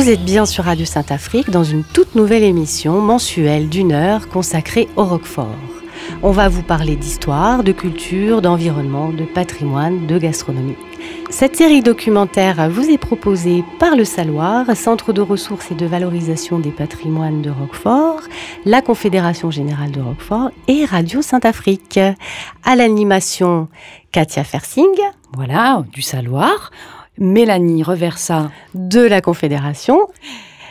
Vous êtes bien sur Radio Saint-Afrique dans une toute nouvelle émission mensuelle d'une heure consacrée au Roquefort. On va vous parler d'histoire, de culture, d'environnement, de patrimoine, de gastronomie. Cette série documentaire vous est proposée par le Saloir, Centre de ressources et de valorisation des patrimoines de Roquefort, la Confédération générale de Roquefort et Radio Saint-Afrique. À l'animation, Katia Fersing. Voilà, du Saloir. Mélanie Reversa de la Confédération.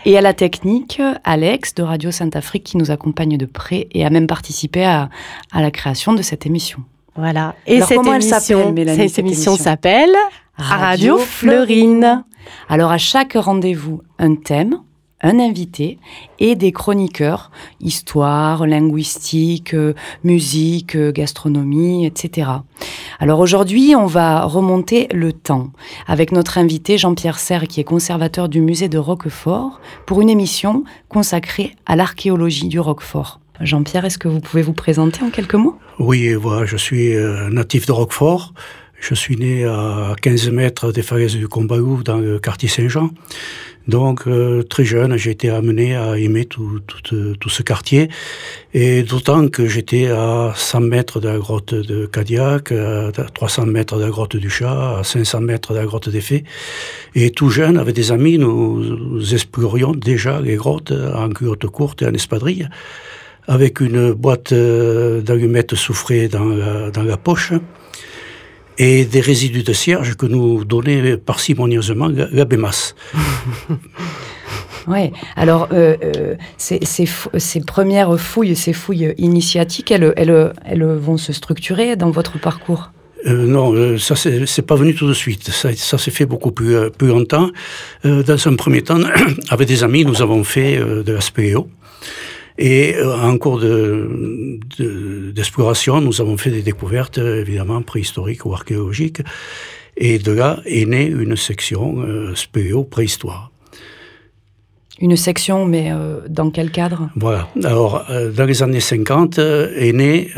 Et à la technique, Alex de Radio Saint-Afrique qui nous accompagne de près et a même participé à, la création de cette émission. Voilà. Et cette, émission, cette, émission s'appelle Radio, Fleurine. Alors à chaque rendez-vous, un thème un invité et des chroniqueurs, histoire, linguistique, euh, musique, euh, gastronomie, etc. Alors aujourd'hui, on va remonter le temps avec notre invité Jean-Pierre Serre, qui est conservateur du musée de Roquefort, pour une émission consacrée à l'archéologie du Roquefort. Jean-Pierre, est-ce que vous pouvez vous présenter en quelques mots? Oui, voilà, je suis euh, natif de Roquefort. Je suis né à 15 mètres des falaises du Combalou, dans le quartier Saint-Jean. Donc, euh, très jeune, j'ai été amené à aimer tout, tout ce quartier. Et d'autant que j'étais à 100 mètres de la grotte de Cadillac, à 300 mètres de la grotte du Chat, à 500 mètres de la grotte des Fées. Et tout jeune, avec des amis, nous, explorions déjà les grottes en culotte courte et en espadrille, avec une boîte euh, d'allumettes souffrées dans dans la poche et des résidus de cierge que nous donnait parcimonieusement l'abémas. Oui, alors euh, euh, ces, premières fouilles, ces fouilles initiatiques, elles, elles, elles vont se structurer dans votre parcours? Euh, non, ça c'est pas venu tout de suite. Ça, ça s'est fait beaucoup plus, plus longtemps. dans un premier temps, avec des amis, nous avons fait de la spéléo. Et euh, en cours d'exploration, de, nous avons fait des découvertes évidemment préhistoriques ou archéologiques. Et de là est née une section euh, spéléo-préhistoire. Une section, mais euh, dans quel cadre? Voilà. Alors, dans les années 50, est née,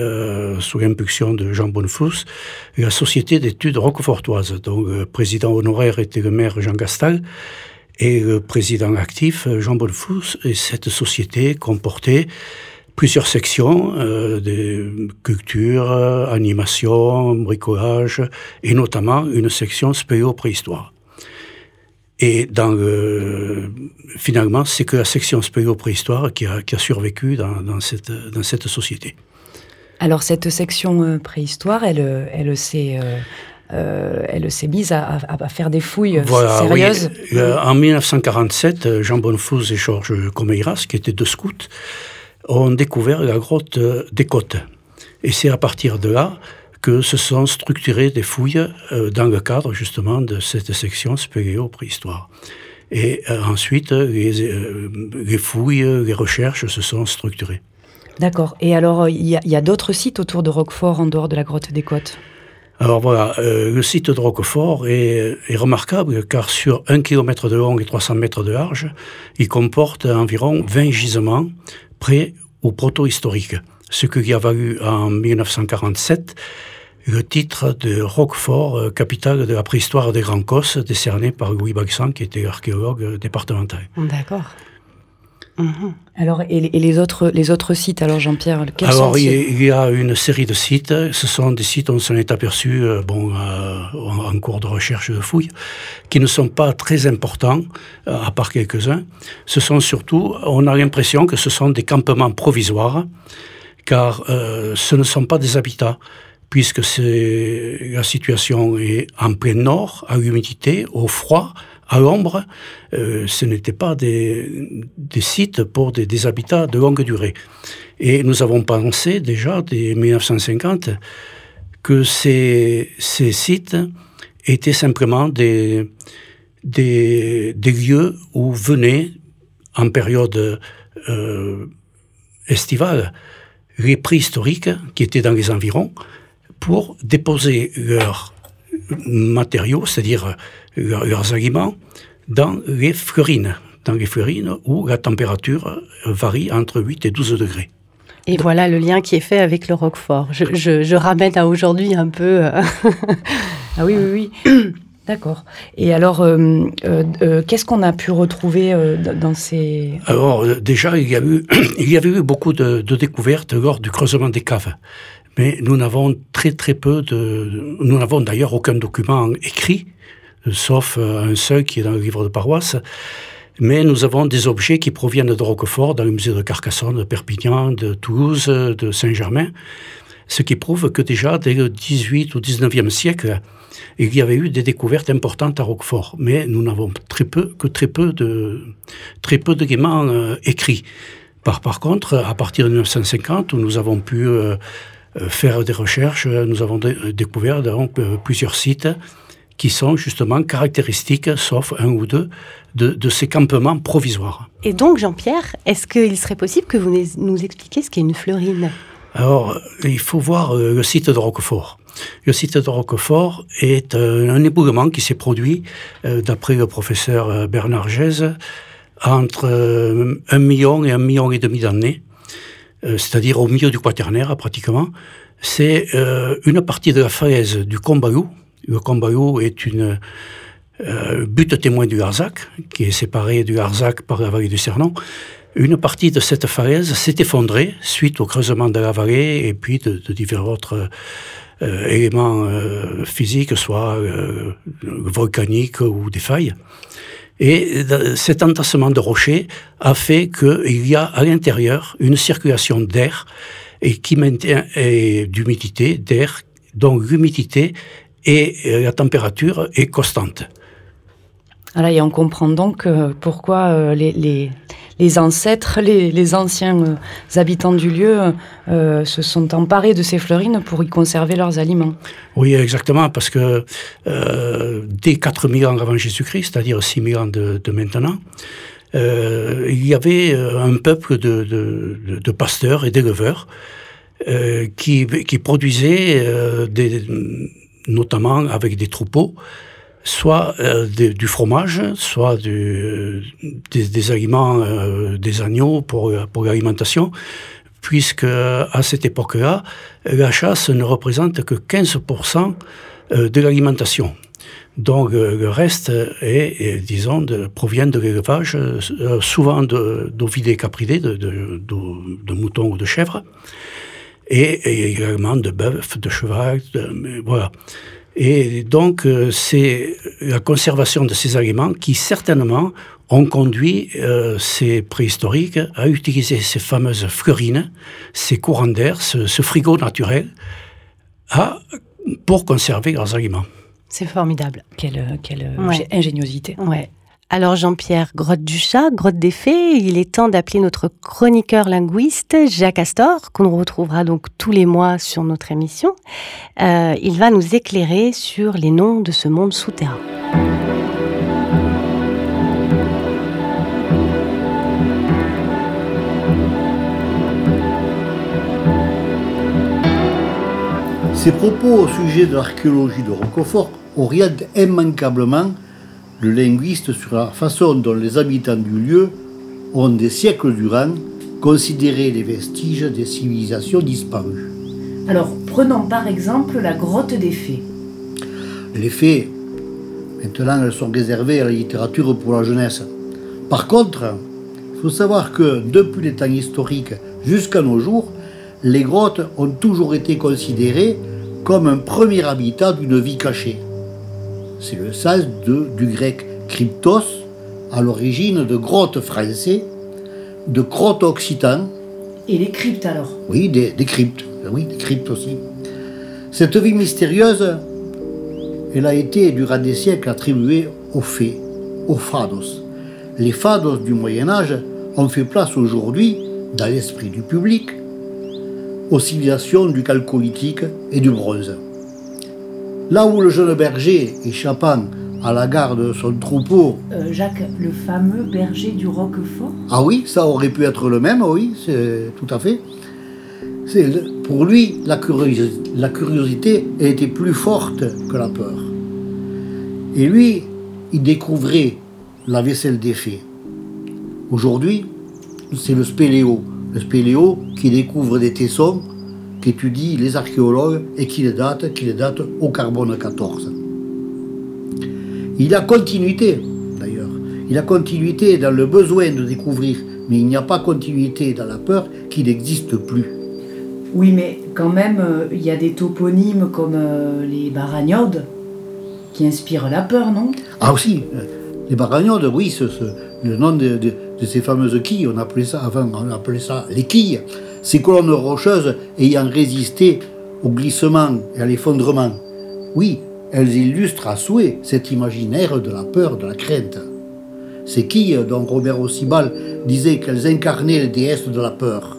sous l'impulsion de Jean Bonnefous, la Société d'études roquefortoises. Donc, le président honoraire était le maire Jean Gastal, et le président actif, Jean Bonnefous, et cette société comportait plusieurs sections euh, de culture, animation, bricolage, et notamment une section spéléo-préhistoire. Et finalement, c'est que la section spéléo-préhistoire qui a, survécu dans, cette, société. Alors cette section euh, préhistoire, elle, elle s'est euh, euh, elle s'est mise à, faire des fouilles sérieuses. Euh, en 1947, Jean Bonnefous et Georges Comeiras, qui étaient deux scouts, ont découvert la grotte des Côtes. Et c'est à partir de là que se sont structurées des fouilles euh, dans le cadre justement de cette section spéléo-préhistoire. Et ensuite, les, les, fouilles, les recherches se sont structurées. D'accord. Et alors, il y a d'autres sites autour de Roquefort en dehors de la grotte des Côtes? Alors voilà, euh, le site de Roquefort est, remarquable car sur 1 km de long et 300 mètres de large, il comporte environ 20 gisements prêts au proto-historique, ce qui a valu en 1947 le titre de Roquefort, euh, capitale de la préhistoire des Grands Cosses, décerné par Louis Baxan, qui était archéologue départemental. D'accord. Mhm. Alors, et, les, autres, les autres sites, alors Jean-Pierre Alors, il y, a une série de sites. Ce sont des sites, on s'en est aperçu euh, bon, euh, en, cours de recherche de fouilles, qui ne sont pas très importants, euh, à part quelques-uns. Ce sont surtout, on a l'impression que ce sont des campements provisoires, car ce ne sont pas des habitats puisque la situation est en plein nord, à l'humidité, au froid, à l'ombre, euh, ce n'étaient pas des, sites pour des, habitats de longue durée. Et nous avons pensé déjà dès 1950 que ces, sites étaient simplement des, lieux où venaient, en période euh, estivale, les préhistoriques qui étaient dans les environs pour déposer leurs matériaux, c'est-à-dire leurs aliments, dans les fleurines, dans les fleurines où la température varie entre 8 et 12 degrés. Et voilà le lien qui est fait avec le Roquefort. Je, ramène à aujourd'hui un peu. Euh, ah oui, oui, oui. D'accord. Et alors, qu'est-ce qu'on a pu retrouver dans ces... Alors, déjà, il y, a eu, il y avait eu beaucoup de, de découvertes lors du creusement des caves mais nous n'avons très très peu de... Nous n'avons d'ailleurs aucun document écrit, sauf un seul qui est dans le livre de paroisse. Mais nous avons des objets qui proviennent de Roquefort, dans le musée de Carcassonne, de Perpignan, de Toulouse, de Saint-Germain, ce qui prouve que déjà dès le 18 ou 19e siècle, il y avait eu des découvertes importantes à Roquefort. Mais nous n'avons très peu, que très peu de, très peu d'éléments euh, écrits. Par, contre, à partir de 1950, où nous avons pu euh, euh, faire des recherches, nous avons découvert donc, plusieurs sites qui sont justement caractéristiques, sauf un ou deux, de, ces campements provisoires. Et donc, Jean-Pierre, est-ce qu'il serait possible que vous nous expliquiez ce qu'est une fleurine? Alors, il faut voir euh, le site de Roquefort. Le site de Roquefort est euh, un éboulement qui s'est produit, d'après le professeur Bernard Gèze, entre un million et un million et demi d'années euh, c'est-à-dire au milieu du quaternaire pratiquement, c'est euh, une partie de la falaise du Combayou. Le Combayou est une euh, butte témoin du Harzac, qui est séparé du Harzac par la vallée du Cernon. Une partie de cette falaise s'est effondrée suite au creusement de la vallée et puis de, divers autres éléments physiques, soit volcaniques ou des failles. Et cet entassement de rochers a fait qu'il y a à l'intérieur une circulation d'air et qui maintient d'humidité, d'air, dont l'humidité et euh, la température est constante. Voilà, et on comprend donc euh, pourquoi euh, les, les ancêtres, les, anciens euh, habitants du lieu se sont emparés de ces fleurines pour y conserver leurs aliments. Oui, exactement, parce que dès 4000 ans avant Jésus-Christ, c'est-à-dire 6000 ans de, maintenant, il y avait un peuple de, pasteurs et d'éleveurs qui, qui produisaient des, notamment avec des troupeaux soit euh, du fromage, soit des, aliments euh, des agneaux pour, pour l'alimentation, puisque à cette époque-là, la chasse ne représente que 15% euh, de l'alimentation. Donc le reste est, disons, provient de l'élevage, souvent d'ovidés capridés, de, de, de, moutons ou de chèvres, et, également de bœufs, de cheval, voilà. Et donc, euh, c'est la conservation de ces aliments qui, certainement, ont conduit euh, ces préhistoriques à utiliser ces fameuses fleurines, ces courants d'air, ce, frigo naturel, à, pour conserver leurs aliments. C'est formidable. Quelle, quelle ingéniosité. Ouais. Alors Jean-Pierre Grotte du Chat, Grotte des Fées, il est temps d'appeler notre chroniqueur linguiste Jacques Astor, qu'on retrouvera donc tous les mois sur notre émission. Euh, il va nous éclairer sur les noms de ce monde souterrain. Ces propos au sujet de l'archéologie de Roquefort orientent immanquablement le linguiste sur la façon dont les habitants du lieu ont des siècles durant considéré les vestiges des civilisations disparues. Alors, prenons par exemple la grotte des fées. Les fées, maintenant, elles sont réservées à la littérature pour la jeunesse. Par contre, il faut savoir que depuis les temps historiques jusqu'à nos jours, les grottes ont toujours été considérées comme un premier habitat d'une vie cachée. C'est le sens de, du grec cryptos, à l'origine de grotte français, de grotte occitan. Et les cryptes alors? Oui, des, cryptes. Oui, des cryptes aussi. Cette vie mystérieuse, elle a été durant des siècles attribuée aux fées, aux fados. Les fados du Moyen Âge ont fait place aujourd'hui, dans l'esprit du public, aux civilisations du calcolithique et du bronze. Là où le jeune berger, échappant à la garde de son troupeau. Euh, Jacques, le fameux berger du Roquefort Ah oui, ça aurait pu être le même, oui, c'est tout à fait. Pour lui, la curiosité, la curiosité était plus forte que la peur. Et lui, il découvrait la vaisselle des fées. Aujourd'hui, c'est le spéléo. Le spéléo qui découvre des tessons qu'étudient les archéologues et qui les datent, qui les datent au carbone 14. Il a continuité, d'ailleurs. Il a continuité dans le besoin de découvrir, mais il n'y a pas continuité dans la peur qui n'existe plus. Oui, mais quand même, euh, il y a des toponymes comme euh, les baragnodes qui inspirent la peur, non? Ah aussi, les baragnodes, oui, ce, le nom de, ces fameuses quilles, on appelait ça avant, on appelait ça les quilles. Ces colonnes rocheuses ayant résisté au glissement et à l'effondrement. Oui, elles illustrent à souhait cet imaginaire de la peur, de la crainte. Ces quilles dont Robert Ossibal disait qu'elles incarnaient les déesses de la peur.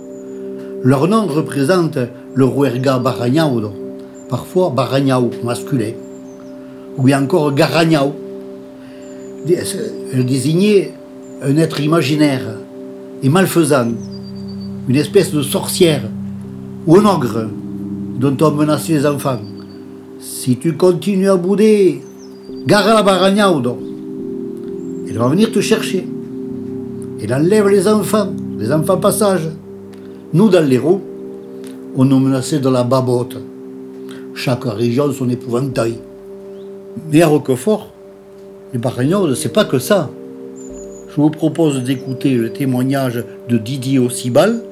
Leur nom représente le Ruerga Baragnao, parfois Baragnao masculin, ou encore Garagnao. Elle désignait un être imaginaire et malfaisant, une espèce de sorcière ou un ogre dont on menaçait les enfants. Si tu continues à bouder, gare la Baragnao, elle va venir te chercher. Elle enlève les enfants, les enfants passage. Nous, dans l'Hérault, on nous menaçait de la babote. Chaque région son épouvantail. Mais à Roquefort, les ne c'est pas que ça. Je vous propose d'écouter le témoignage de Didier Ossibal,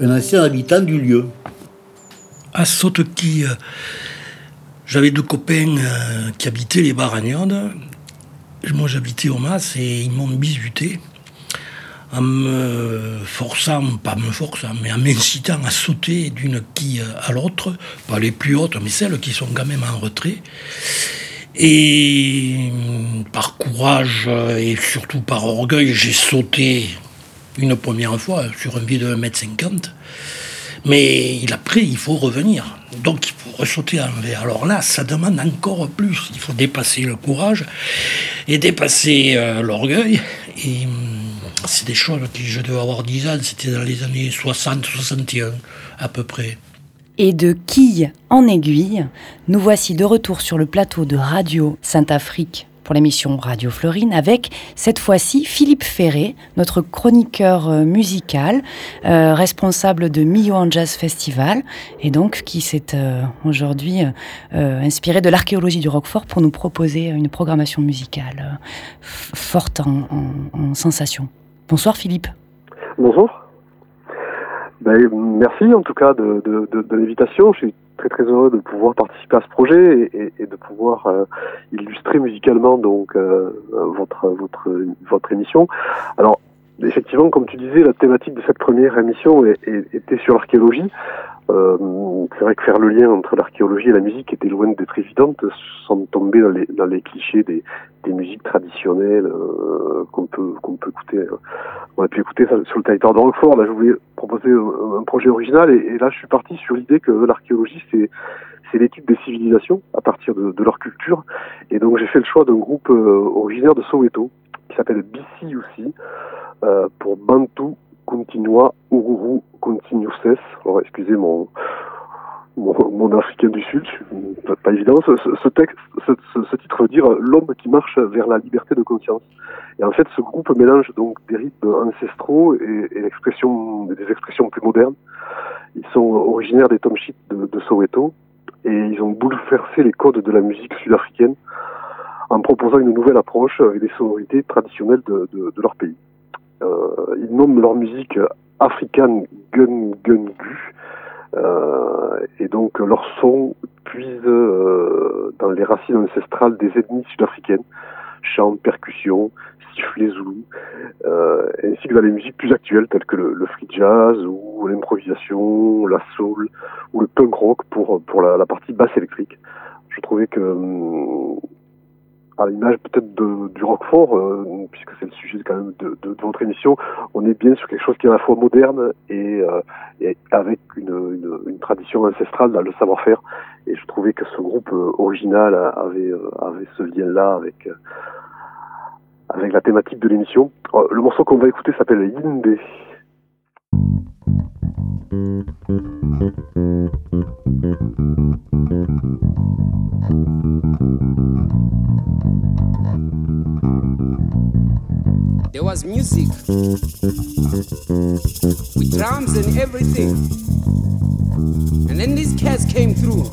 un ancien habitant du lieu. À Sautequille, j'avais deux copains euh, qui habitaient les Baragnades. Moi, j'habitais au Mas et ils m'ont bisuté en me forçant, pas me forçant, mais en m'incitant à sauter d'une quille à l'autre, pas les plus hautes, mais celles qui sont quand même en retrait. Et par courage et surtout par orgueil, j'ai sauté une première fois sur un pied de 1m50. Mais il après, il faut revenir. Donc il faut ressauter en V. Alors là, ça demande encore plus. Il faut dépasser le courage et dépasser euh, l'orgueil. Et c'est des choses que je devais avoir 10 ans, c'était dans les années 60-61 à peu près. Et de quille en aiguille, nous voici de retour sur le plateau de Radio Sainte-Afrique pour l'émission Radio Florine avec cette fois-ci Philippe Ferré, notre chroniqueur euh, musical, euh, responsable de Millau Jazz Festival et donc qui s'est euh, aujourd'hui inspiré de l'archéologie du Roquefort pour nous proposer une programmation musicale forte en, en, en sensations. Bonsoir Philippe. Bonjour. Ben, merci en tout cas de, de, l'invitation. Je suis très très heureux de pouvoir participer à ce projet et, et de pouvoir euh, illustrer musicalement donc euh, votre votre votre émission. Alors effectivement, comme tu disais, la thématique de cette première émission était sur l'archéologie. Euh, c'est vrai que faire le lien entre l'archéologie et la musique était loin d'être évidente, sans tomber dans les, clichés des, musiques traditionnelles euh, qu'on peut qu'on peut écouter. Hein. On a pu écouter ça sur le territoire de Roquefort. Là, je voulais proposer un, projet original, et, là, je suis parti sur l'idée que l'archéologie, c'est c'est l'étude des civilisations à partir de, leur culture. Et donc, j'ai fait le choix d'un groupe euh, originaire de Soweto qui s'appelle BC aussi, euh, pour Bantu Continua Ururu Continuses. Alors, excusez mon, mon, africain du Sud, pas, pas évident. Ce, titre veut dire l'homme qui marche vers la liberté de conscience. Et en fait, ce groupe mélange donc des rythmes ancestraux et, des expressions plus modernes. Ils sont originaires des tomshites de, de, Soweto et ils ont bouleversé les codes de la musique sud-africaine en proposant une nouvelle approche avec des sonorités traditionnelles de, leur pays. Euh, ils nomment leur musique African Gun Gun Gu. Euh, et donc leur son puise euh, dans les racines ancestrales des ethnies sud-africaines, chants, percussions, sifflets zoulous, euh, ainsi que dans les musiques plus actuelles telles que le, le free jazz ou l'improvisation, la soul ou le punk rock pour pour la, la partie basse électrique. Je trouvais que hum, à l'image peut-être du Roquefort, euh, puisque c'est le sujet quand même de, votre émission, on est bien sur quelque chose qui est à la fois moderne et, euh, avec une, tradition ancestrale dans le savoir-faire. Et je trouvais que ce groupe euh, original avait, avait ce lien-là avec, avec la thématique de l'émission. Le morceau qu'on va écouter s'appelle Yinde. There was music with drums and everything. And then these cats came through.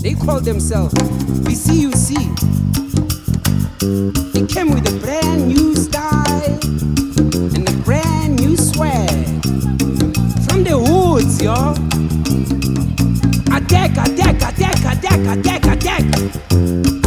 They called themselves BCUC. They came with a brand new style and a brand new swag. From the woods, y'all. Attack, attack, attack, attack, attack, attack.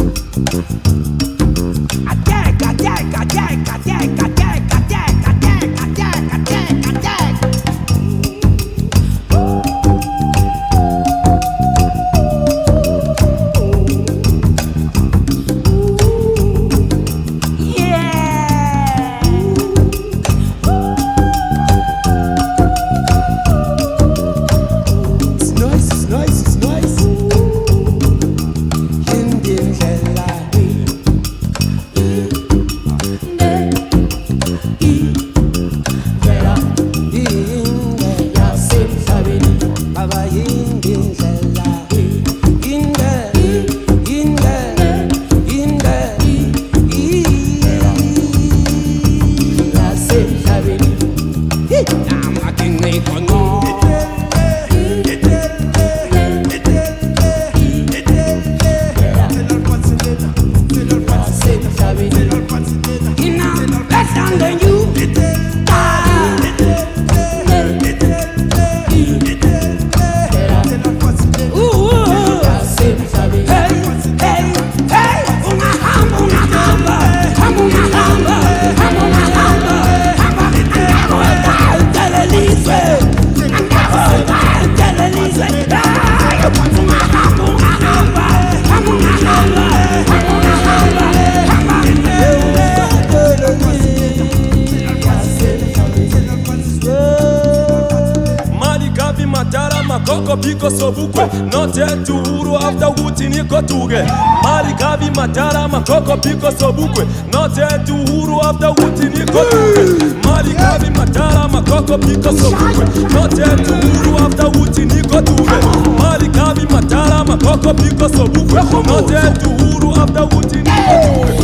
yetu uhuru hata uti niko tupe mali kavi matara makoko pikoso kupe. Yote yetu uhuru hata uti niko tupe mali kavi matara makoko pikoso kupe. Yote yetu uhuru hata uti niko tupe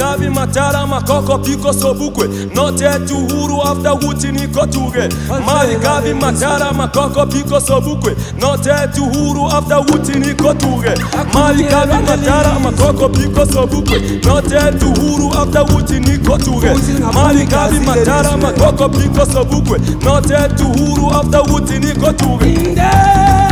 Gabi Matara Makoko Piko Sobukwe. Note Tuhuru after Wuti Niko Tuge Mari Gabi Matara Makoko Piko Sobukwe. Note Tuhuru after Wuti Niko Tuge Mari Gabi Matara Makoko Piko Sobukwe. Note Tuhuru after Wuti Niko Tuge Mari Gabi Matara Makoko Piko Sobukwe. Note Tuhuru after Wuti Niko Tuge Inde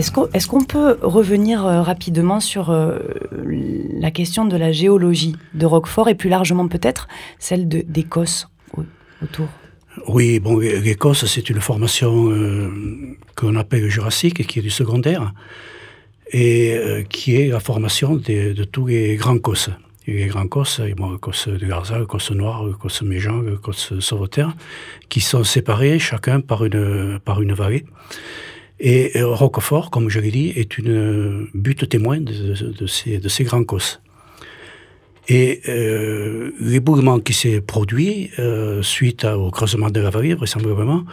Est-ce qu'on peut revenir euh, rapidement sur euh, la question de la géologie de Roquefort et plus largement peut-être celle d'Écosse au, autour? Oui, bon, l'Écosse, c'est une formation euh, qu'on appelle jurassique, et qui est du secondaire, et qui est la formation de, tous les grands cosses. les grands cosses, et bon, cosses de Garza, cosses noires, cosses méjean, cosses sauveterre, qui sont séparés chacun par une, par une vallée. Et euh, Roquefort, comme je l'ai dit, est une butte témoin de, ces, de grands cosses. Et euh, l'éboulement qui s'est produit euh, suite au creusement de la vallée, vraisemblablement,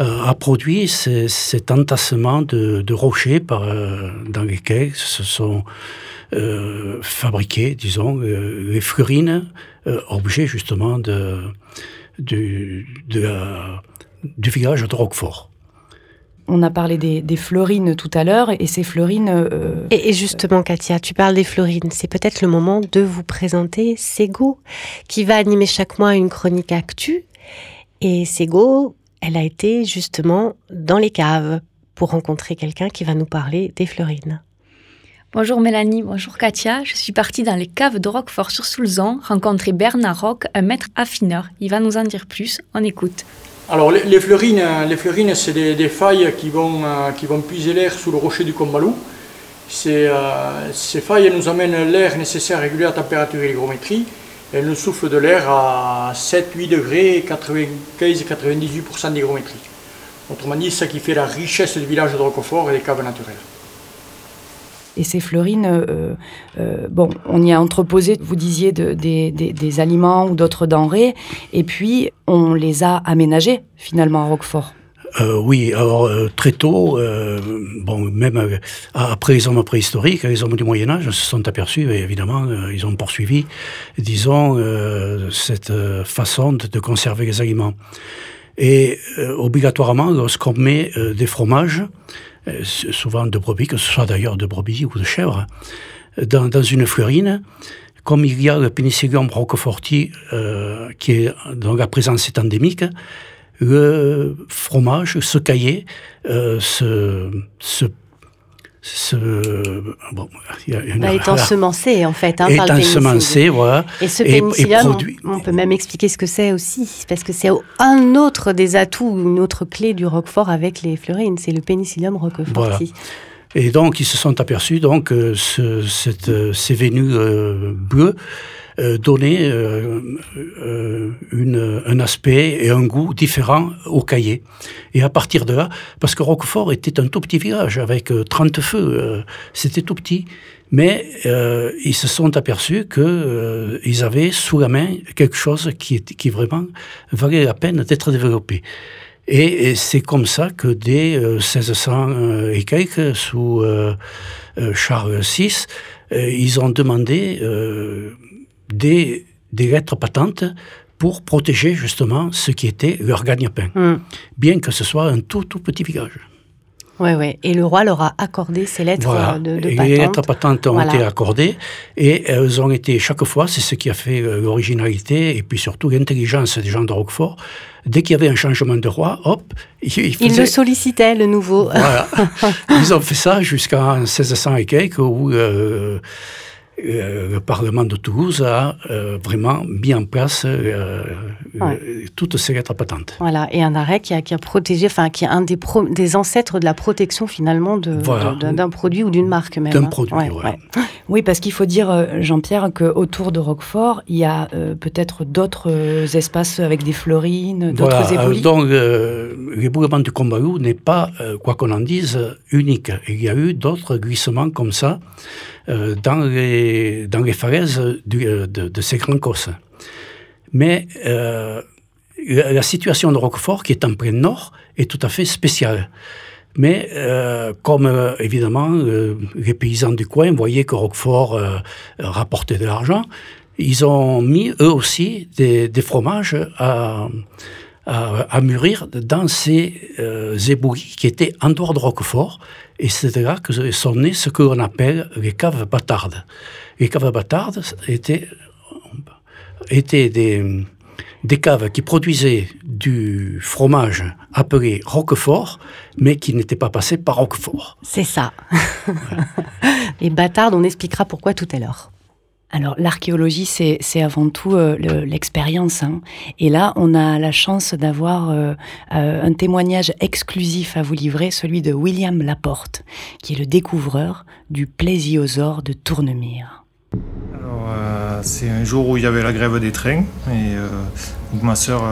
euh, a produit ce- cet entassement de, rochers par, euh, dans lesquels se sont euh, fabriquées, disons, euh, les fleurines, euh, objets justement de, du village de Roquefort. On a parlé des, des fleurines tout à l'heure, et ces fleurines, euh, Et, et justement, Katia, tu parles des Florines. C'est peut-être le moment de vous présenter Sego, qui va animer chaque mois une chronique actu. Et Sego, elle a été justement dans les caves pour rencontrer quelqu'un qui va nous parler des Florines. Bonjour Mélanie, bonjour Katia. Je suis partie dans les caves de Roquefort sur Soulzan rencontrer Bernard Roch, un maître affineur. Il va nous en dire plus. On écoute. Alors les, fleurines, les fleurines, c'est des, failles qui vont, euh, qui vont puiser l'air sous le rocher du Combalou. Euh, ces failles nous amènent l'air nécessaire à réguler la température et l'hygrométrie. Elles nous soufflent de l'air à 7-8 degrés, 95-98% d'hygrométrie. Autrement dit, c'est ça qui fait la richesse du village de Roquefort et des caves naturelles. Et ces fleurines, euh, euh, bon, on y a entreposé, vous disiez, de- des, aliments ou d'autres denrées, et puis on les a aménagées finalement à Roquefort. Euh, oui, alors très tôt, bon, même après les hommes préhistoriques, les hommes du Moyen Âge se sont aperçus, et évidemment, ils ont poursuivi, disons, cette façon de, conserver les aliments. Et obligatoirement, lorsqu'on met des fromages, souvent de brebis, que ce soit d'ailleurs de brebis ou de chèvre, dans, une fleurine, comme il y a le Penicillium roqueforti, euh, qui est, dont la présence est endémique, le fromage, ce cahier, euh, se, se, se, bon, il y a une- Bah, est voilà, en fait, hein, est par ensemencé, voilà. Et ce pénicillium, produit- on, on peut même expliquer ce que c'est aussi, parce que c'est un autre des atouts, une autre clé du Roquefort avec les Florines, c'est le Pénicillium roqueforti. Et donc, ils se sont aperçus donc que ce, cette, euh, ces vénus euh, bleues euh, donnaient euh, euh, une, un aspect et un goût différent au cahier. Et à partir de là, parce que Roquefort était un tout petit village avec euh, 30 feux, c'était tout petit. Mais euh, ils se sont aperçus que euh, ils avaient sous la main quelque chose qui, qui vraiment valait la peine d'être développé. Et, c'est comme ça que dès euh, 1600 euh, et quelques, sous Charles VI, ils ont demandé des, des lettres patentes pour protéger justement ce qui était leur gagne-pain, Hmm. bien que ce soit un tout tout petit village. Ouais, ouais. Et le roi leur a accordé ces lettres Voilà. euh, de, de Et les lettres patente. patentes ont Voilà. été accordées et elles ont été chaque fois, c'est ce qui a fait euh, l'originalité et puis surtout l'intelligence des gens de Roquefort. Dès qu'il y avait un changement de roi, hop, ils, ils Ils faisaient- le sollicitaient, le nouveau. Voilà. Ils ont fait ça jusqu'en 1600 et quelques, où euh, le Parlement de Toulouse a euh, vraiment mis en place euh, Ouais. euh, toutes ces lettres patentes. Voilà, et un arrêt qui a, qui a protégé, enfin, qui est un des, pro- des ancêtres de la protection finalement Voilà. d'un produit ou d'une marque même. D'un hein. produit, Ouais. Oui, parce qu'il faut dire, euh, Jean-Pierre, qu'autour de Roquefort, il y a euh, peut-être d'autres euh, espaces avec des fleurines, d'autres Voilà. éboulis. Donc, euh, l'éboulement du Combalou n'est pas, euh, quoi qu'on en dise, unique. Il y a eu d'autres glissements comme ça euh, dans, les, dans les falaises euh, de, ces grands cosses. Mais euh, la, situation de Roquefort, qui est en plein nord, est tout à fait spéciale. Mais comme évidemment les paysans du coin voyaient que Roquefort rapportait de l'argent, ils ont mis eux aussi des, des fromages à, à, mûrir dans ces euh, qui étaient en dehors de Roquefort. Et c'est là que sont nées ce que l'on appelle les caves bâtardes. Les caves bâtardes étaient, étaient des, des caves qui produisaient du fromage appelé Roquefort, mais qui n'était pas passé par Roquefort. C'est ça. Les bâtards, on expliquera pourquoi tout à l'heure. Alors l'archéologie, c'est avant tout euh, le- l'expérience. hein. Et là, on a la chance d'avoir euh, euh, un témoignage exclusif à vous livrer, celui de William Laporte, qui est le découvreur du plésiosaure de Tournemire. Alors, c'est un jour où il y avait la grève des trains et ma sœur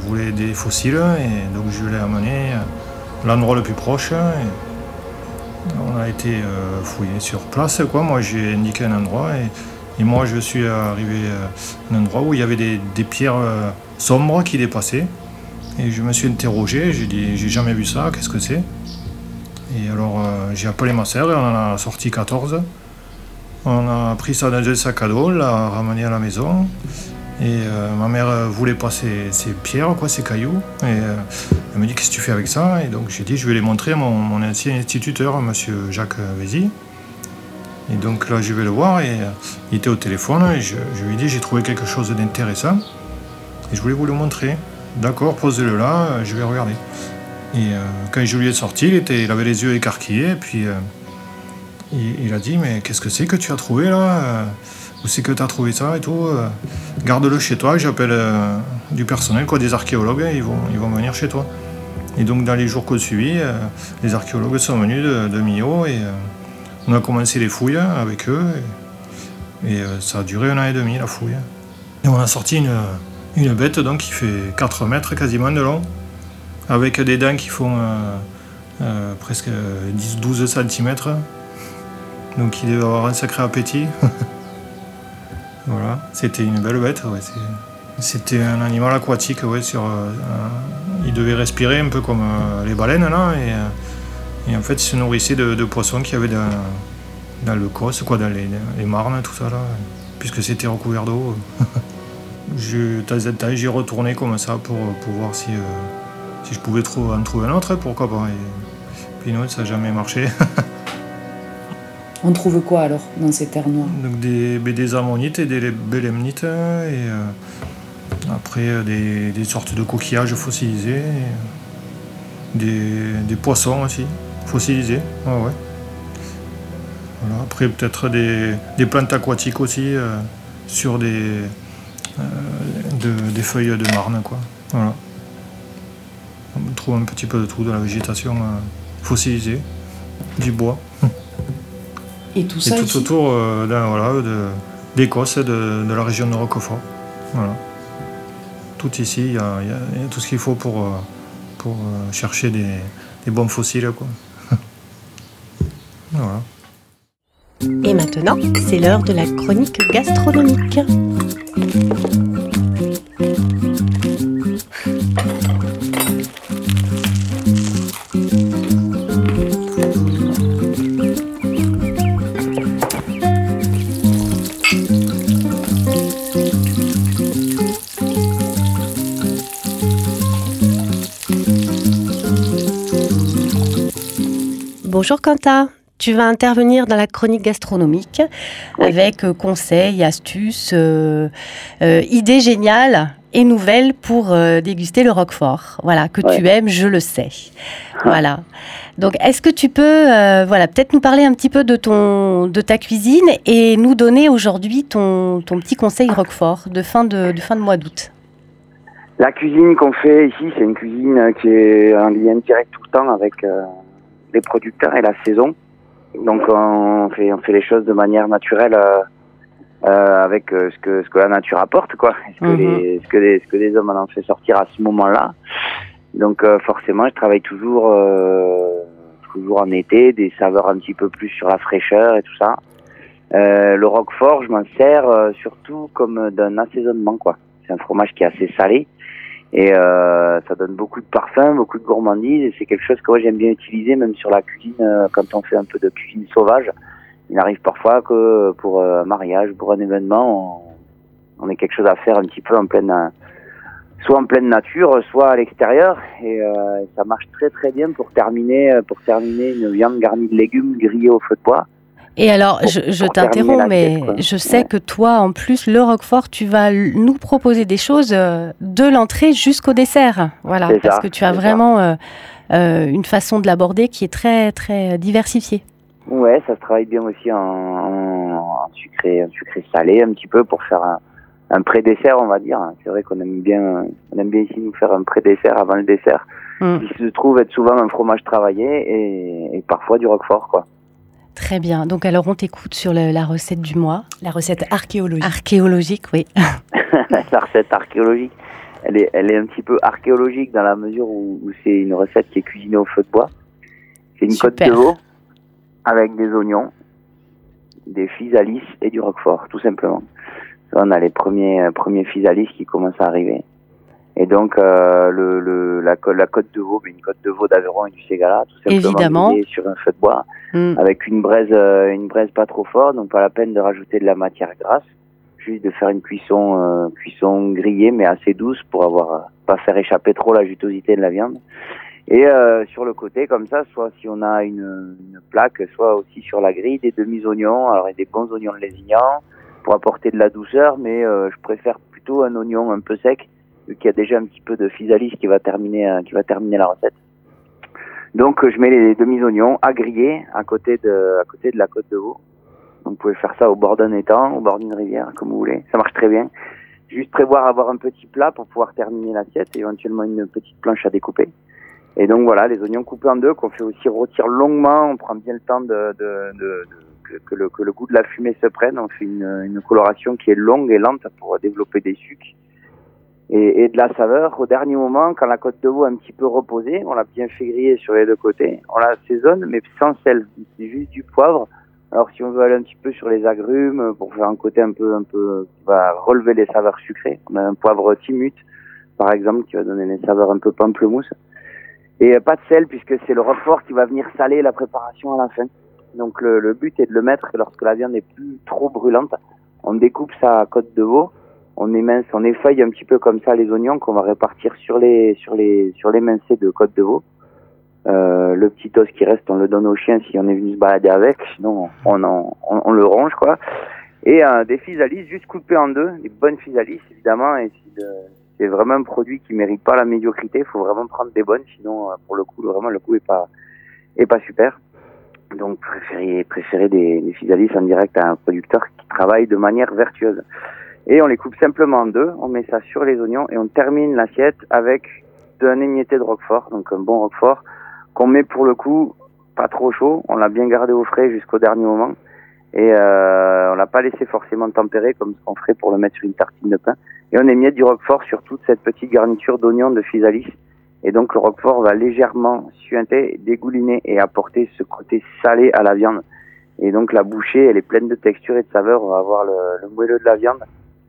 voulait des fossiles et donc je l'ai amené à l'endroit le plus proche et on a été fouillé sur place quoi. Moi j'ai indiqué un endroit et, et moi je suis arrivé à un endroit où il y avait des, pierres euh, sombres qui dépassaient et je me suis interrogé, j'ai dit j'ai jamais vu ça, qu'est-ce que c'est? Et alors euh, j'ai appelé ma sœur et on en a sorti 14. On a pris ça dans un sac à dos, l'a ramené à la maison. Et euh, ma mère euh, voulait pas ces, pierres, quoi, ces cailloux. Et euh, elle me dit Qu'est-ce que tu fais avec ça? Et donc j'ai dit Je vais les montrer à mon, mon ancien instituteur, monsieur Jacques Vézy. Et donc là, je vais le voir et euh, il était au téléphone je, lui ai dit J'ai trouvé quelque chose d'intéressant et je voulais vous le montrer. D'accord, posez-le là, euh, je vais regarder. Et euh, quand je lui ai sorti, il, avait les yeux écarquillés et puis. il, a dit, mais qu'est-ce que c'est que tu as trouvé là Où c'est que tu as trouvé ça et tout Garde-le chez toi, j'appelle du personnel, quoi, des archéologues, ils vont, ils vont venir chez toi. Et donc dans les jours qui ont suivi, les archéologues sont venus de, de Millau et on a commencé les fouilles avec eux. Et, euh, ça a duré un an et demi la fouille. Et on a sorti une, bête donc qui fait 4 mètres quasiment de long, avec des dents qui font euh, euh, presque 10-12 cm. Donc il devait avoir un sacré appétit. voilà, c'était une belle bête. C'était un animal aquatique, ouais, sur, il devait respirer un peu comme les baleines là, et en fait il se nourrissait de, de poissons qu'il y avait dans, dans le cos, quoi, dans les, les marnes, tout ça là, puisque c'était recouvert d'eau. De temps en temps, j'y retournais comme ça pour, pour voir si, euh, si je pouvais en trouver un autre, pourquoi pas. Et, puis non, ça n'a jamais marché. On trouve quoi alors dans ces terres noires? Donc des, ben, des ammonites et des bélemnites, et euh, après euh, des, des sortes de coquillages fossilisés, et, des, des poissons aussi, fossilisés. Ah ouais. Voilà, après peut-être des, des plantes aquatiques aussi, euh, sur des, euh, de- des feuilles de marne. Quoi. Voilà. On trouve un petit peu de tout, de la végétation euh, fossilisée, du bois. Et tout Et ça tout ici autour euh, d'un- voilà, de- d'Écosse, de, de la région de Roquefort. Voilà. Tout ici, il y a, y y tout ce qu'il faut pour, pour euh, chercher des, des bons fossiles. Quoi. Et maintenant, c'est l'heure de la chronique gastronomique. Bonjour Quentin, tu vas intervenir dans la chronique gastronomique avec euh, conseils, astuces, euh, euh, idées géniales et nouvelles pour déguster le roquefort. Voilà, que tu aimes, je le sais. Voilà. Donc, est-ce que tu peux, voilà, peut-être nous parler un petit peu de ton, de ta cuisine et nous donner aujourd'hui ton, ton petit conseil roquefort de fin de, de fin de mois d'août? La cuisine qu'on fait ici, c'est une cuisine qui est en lien direct tout le temps avec les producteurs et la saison. Donc on fait, on fait les choses de manière naturelle euh, euh, avec euh, ce, que, ce que la nature apporte, quoi. Ce que, Mhm. les, ce, que les, ce que les hommes en ont fait sortir à ce moment-là? Donc euh, forcément, je travaille toujours, euh, toujours en été, des saveurs un petit peu plus sur la fraîcheur et tout ça. Euh, le roquefort, je m'en sers euh, surtout comme d'un assaisonnement, quoi. C'est un fromage qui est assez salé et euh, ça donne beaucoup de parfum, beaucoup de gourmandise et c'est quelque chose que moi j'aime bien utiliser même sur la cuisine euh, quand on fait un peu de cuisine sauvage. Il arrive parfois que pour euh, un mariage, pour un événement, on, on ait quelque chose à faire un petit peu en pleine, soit en pleine nature, soit à l'extérieur et euh, ça marche très très bien pour terminer, euh, pour terminer une viande garnie de légumes grillés au feu de bois. Et alors, je, t'interromps, mais je sais que toi, en plus, le Roquefort, tu vas nous proposer des choses euh, de l'entrée jusqu'au dessert. Voilà, parce que tu as vraiment euh, euh, une façon de l'aborder qui est très, très diversifiée. Ouais, ça se travaille bien aussi en, en, en un sucré, sucré salé un petit peu pour faire un, un pré-dessert, on va dire. C'est vrai qu'on aime bien, on aime bien ici nous faire un pré-dessert avant le dessert. Mm. Qui se trouve être souvent un fromage travaillé et, et parfois du roquefort, quoi. Très bien. Donc alors on t'écoute sur le- la recette du mois. La recette archéologique. Archéologique, oui. la recette archéologique, elle est, elle est un petit peu archéologique dans la mesure où, où c'est une recette qui est cuisinée au feu de bois. C'est une côte Super. de veau avec des oignons, des physalis et du roquefort, tout simplement. Là, on a les premiers, euh, premiers physalis qui commencent à arriver. Et donc, euh, le, le, la, la côte de veau, ben, une côte de veau d'Aveyron et du Ségala, tout simplement Évidemment. sur un feu de bois Mm. avec une braise, euh, une braise pas trop forte, donc pas la peine de rajouter de la matière grasse, juste de faire une cuisson, euh, cuisson grillée mais assez douce pour avoir euh, pas faire échapper trop la jutosité de la viande. Et euh, sur le côté comme ça, soit si on a une, une plaque, soit aussi sur la grille des demi oignons, alors et des bons oignons de lézignan pour apporter de la douceur, mais euh, je préfère plutôt un oignon un peu sec y a déjà un petit peu de physalis qui va terminer, euh, qui la recette. Donc euh, je mets les demi-oignons à griller à côté de la côte de veau. Vous pouvez faire ça au bord d'un étang, au bord d'une rivière, comme vous voulez. Ça marche très bien. Juste prévoir avoir un petit plat pour pouvoir terminer l'assiette, et éventuellement une petite planche à découper. Et donc voilà, les oignons coupés en deux, qu'on fait aussi rôtir longuement. On prend bien le temps que le goût de la fumée se prenne. On fait une, une coloration qui est longue et lente pour développer des sucs et, et de la saveur. Au dernier moment, quand la côte de veau est un petit peu reposée, on l'a bien fait griller sur les deux côtés. On la assaisonne, mais sans sel. C'est juste du poivre. Alors si on veut aller un petit peu sur les agrumes, pour faire un côté un peu, un peu, qui va relever les saveurs sucrées, on a un poivre timut, par exemple, qui va donner les saveurs un peu pamplemousse. Et euh, pas de sel, puisque c'est le roquefort qui va venir saler la préparation à la fin. Donc le, le but est de le mettre lorsque la viande est plus trop brûlante. On découpe sa côte de veau, on émince, on effeuille un petit peu comme ça les oignons qu'on va répartir sur les sur les sur les mincés de côte de veau. Euh, le petit os qui reste, on le donne au chien si on est venu se balader avec, sinon on, en, on, le ronge quoi. Et euh, des physalis juste coupés en deux, des bonnes physalis évidemment. Et c'est vraiment un produit qui mérite pas la médiocrité, il faut vraiment prendre des bonnes, sinon euh, pour le coup vraiment le coup est pas est pas super. Donc préférez préférez des, des en direct à un producteur qui travaille de manière vertueuse. Et on les coupe simplement en deux, on met ça sur les oignons et on termine l'assiette avec un émietté de roquefort, donc un bon roquefort qu'on met pour le coup pas trop chaud, on l'a bien gardé au frais jusqu'au dernier moment et euh, on l'a pas laissé forcément tempérer comme ce qu'on ferait pour le mettre sur une tartine de pain. Et on émiette du roquefort sur toute cette petite garniture d'oignons de physalis et donc le roquefort va légèrement suinter, dégouliner et apporter ce côté salé à la viande. Et donc la bouchée, elle est pleine de texture et de saveur. On va avoir le, le moelleux de la viande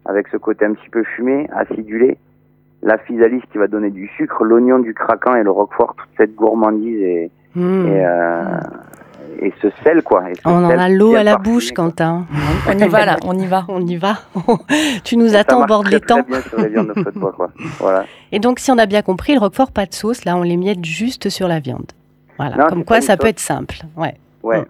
avec ce côté un petit peu fumé, acidulé. La physalis qui va donner du sucre, l'oignon du craquant et le roquefort, toute cette gourmandise et, Mm. et, euh, et ce sel quoi. Et ce On en a l'eau à la parfumé, bouche, quoi. Quentin. On y va là, on y va. On y va. tu nous attends au bord de l'étang. bien sur les viandes de feu de bois, quoi. Voilà. Et donc, si on a bien compris, le roquefort, pas de sauce, là, on les miette juste sur la viande. Voilà. Non, Comme quoi, ça peut être simple. Ouais. Ouais,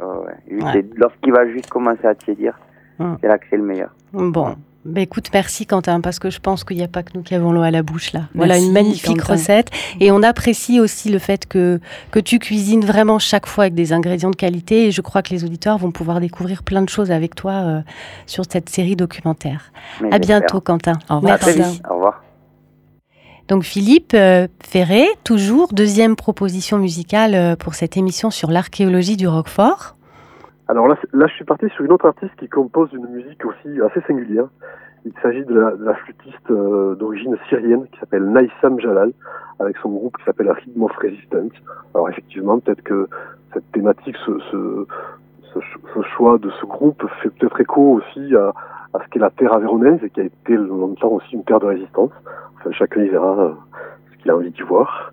Mm. ouais, Lorsqu'il va juste commencer à tiédir, Mm. c'est là que c'est le meilleur. Bon. Bah, écoute, merci Quentin, parce que je pense qu'il n'y a pas que nous qui avons l'eau à la bouche là. Voilà une magnifique Quentin. recette. Et on apprécie aussi le fait que, que tu cuisines vraiment chaque fois avec des ingrédients de qualité. Et je crois que les auditeurs vont pouvoir découvrir plein de choses avec toi euh, sur cette série documentaire. Mais À bientôt Quentin. Au revoir. Au revoir. Donc Philippe euh, Ferré, toujours deuxième proposition musicale euh, pour cette émission sur l'archéologie du Roquefort. Alors là, je suis parti sur une autre artiste qui compose une musique aussi assez singulière. Il s'agit de la, flûtiste euh, d'origine syrienne qui s'appelle Naïsam Jalal, avec son groupe qui s'appelle Rhythm of Resistance. Alors effectivement, peut-être que cette thématique, ce, ce, ce, ch- ce choix de ce groupe fait peut-être écho aussi à, à ce qu'est la terre avéronaise et qui a été longtemps aussi une terre de résistance. Enfin, chacun y verra euh, qu'il a envie d'y voir.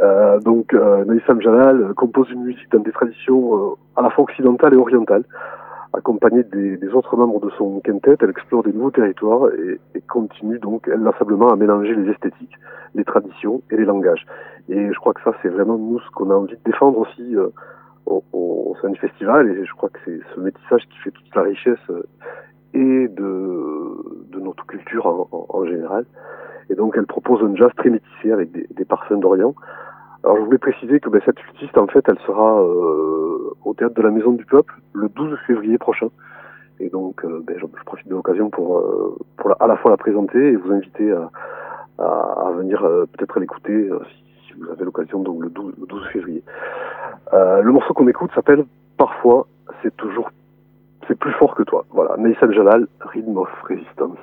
Euh, donc, euh, Naïsam Jalal compose une musique dans des traditions euh, à la fois occidentales et orientales. Accompagnée des, autres membres de son quintet, elle explore des nouveaux territoires et, continue donc inlassablement à mélanger les esthétiques, les traditions et les langages. Et je crois que ça, c'est vraiment nous ce qu'on a envie de défendre aussi euh, au, au sein du festival. Et je crois que c'est ce métissage qui fait toute la richesse et de, de notre culture en, en, en, général. Et donc elle propose un jazz très métissé avec des, des parfums d'Orient. Alors je voulais préciser que ben, cette flûtiste, en fait, elle sera euh, au théâtre de la Maison du Peuple le 12 février prochain. Et donc euh, ben, je, profite de l'occasion pour, euh, pour la, à la fois la présenter et vous inviter à, à, à venir euh, peut-être l'écouter euh, si, si, vous avez l'occasion, donc le 12, le 12 février. le morceau qu'on écoute s'appelle Parfois, c'est toujours c'est plus fort que toi. Voilà, Nathan Jalal, Rhythm of Resistance.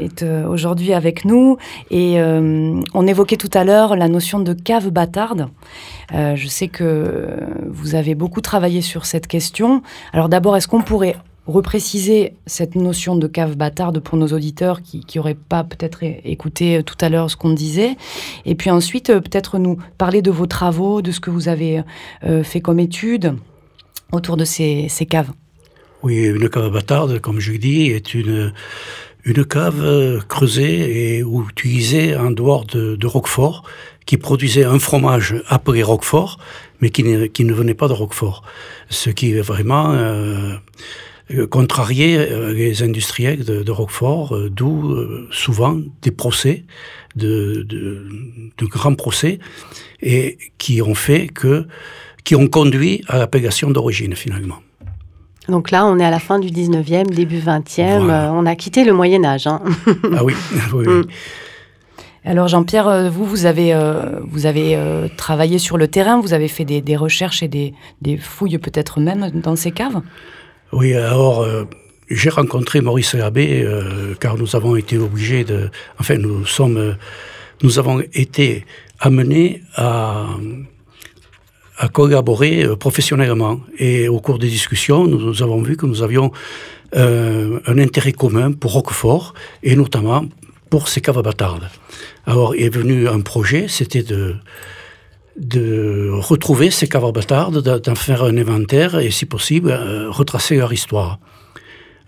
Est euh, aujourd'hui avec nous et euh, on évoquait tout à l'heure la notion de cave bâtarde. Euh, je sais que vous avez beaucoup travaillé sur cette question. Alors d'abord, est-ce qu'on pourrait repréciser cette notion de cave bâtarde pour nos auditeurs qui n'auraient pas peut-être écouté euh, tout à l'heure ce qu'on disait? Et puis ensuite, euh, peut-être nous parler de vos travaux, de ce que vous avez euh, fait comme études autour de ces, ces caves. Oui, une cave bâtarde, comme je dis, est une, une cave euh, creusée et utilisée en dehors de, Roquefort, qui produisait un fromage appelé Roquefort, mais qui, ne venait pas de Roquefort. Ce qui vraiment euh, contrarié euh, les industriels de, Roquefort, euh, d'où souvent des procès, de, de, de grands procès, et qui ont fait que, qui ont conduit à l'appellation d'origine finalement. Donc là, on est à la fin du 19e, début 20e. Voilà. euh, on a quitté le Moyen Âge. hein. Ah oui, oui, oui. Mm. Alors Jean-Pierre, euh, vous, vous avez, euh, vous avez euh, travaillé sur le terrain, vous avez fait des, des recherches et des, des fouilles peut-être même dans ces caves? Oui, alors euh, j'ai rencontré Maurice Labbé euh, car nous avons été obligés de, enfin nous sommes, euh, nous avons été amenés à à collaborer euh, professionnellement et au cours des discussions, nous, avons vu que nous avions euh, un intérêt commun pour Roquefort et notamment pour ces caves bâtardes. Alors est venu un projet, c'était de retrouver ces caves bâtardes, d'en faire un inventaire et, si possible, euh, retracer leur histoire.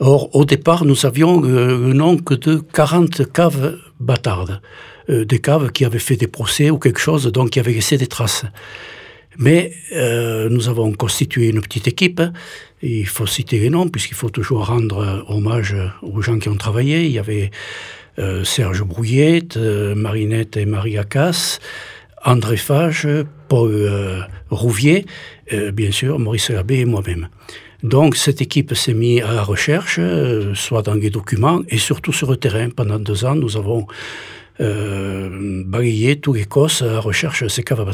Or, au départ, nous avions euh, le nom que de 40 caves bâtardes, des caves qui avaient fait des procès ou quelque chose, donc qui avaient laissé des traces. Mais euh, nous avons constitué une petite équipe. Il faut citer les noms, puisqu'il faut toujours rendre hommage aux gens qui ont travaillé. Il y avait euh, Serge Brouillette, euh, Marinette et Marie Acasse, André Fage, Paul euh, Rouvier, euh, bien sûr, Maurice Labbé et moi-même. Donc cette équipe s'est mise à la recherche, euh, soit dans les documents et surtout sur le terrain. Pendant deux ans, nous avons euh, balayé tous les COS à la recherche de ces caves.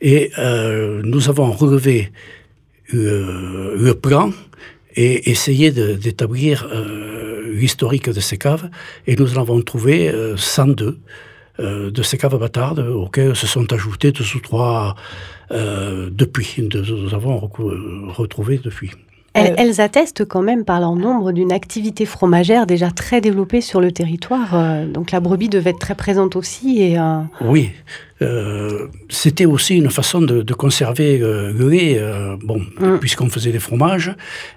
Et euh, nous avons relevé euh, le plan et essayé d'établir euh, l'historique de ces caves. Et nous en avons trouvé euh, 102 euh, de ces caves bâtardes auxquelles se sont ajoutés deux ou trois euh, depuis. De- nous avons retrouvé depuis. Elles, elles attestent quand même par leur nombre d'une activité fromagère déjà très développée sur le territoire. euh, donc la brebis devait être très présente aussi. Et, euh, Oui, euh, c'était aussi une façon de, de conserver euh, le lait, euh, bon, Mm. puisqu'on faisait des fromages,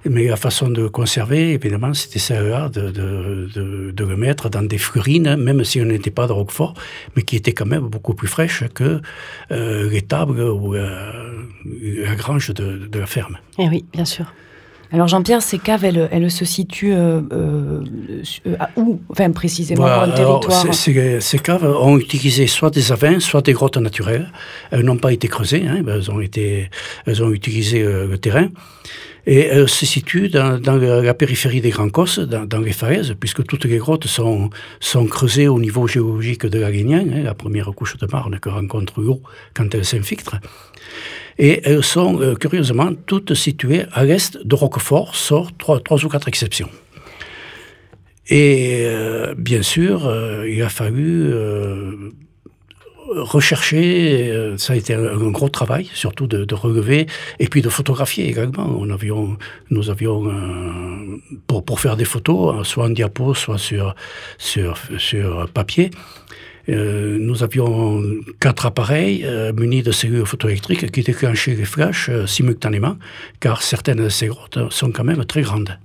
mais la façon de conserver, évidemment, c'était celle-là, de, de, de, de le mettre dans des flurines, même si on n'était pas de Roquefort, mais qui étaient quand même beaucoup plus fraîches que euh, les tables ou euh, la grange de, de la ferme. eh oui, bien sûr. Alors Jean-Pierre, ces caves, elles, elles se situent euh, euh, euh, à où Enfin précisément Voilà, dans le alors, territoire. ces- caves ont utilisé soit des avins, soit des grottes naturelles. Elles n'ont pas été creusées, hein, elles, ont été, elles ont utilisé euh, le terrain. Et elles se situent dans, dans la, la périphérie des Grands Cosses, dans, dans les falaises, puisque toutes les grottes sont, sont creusées au niveau géologique de l'Alénien, hein, la première couche de marne que rencontre l'eau quand elle s'infiltre. Et elles sont, euh, curieusement, toutes situées à l'est de Roquefort, sauf trois, ou quatre exceptions. Et euh, bien sûr, euh, il a fallu rechercher, ça a été un, gros travail, surtout de, relever, et puis de photographier également. On avions, nous avions, pour, pour faire des photos, hein, soit en diapo, soit sur, sur, sur papier, euh, nous avions quatre appareils euh, munis de cellules photoélectriques qui déclenchaient les flashs euh, simultanément, car certaines de ces grottes sont quand même très grandes.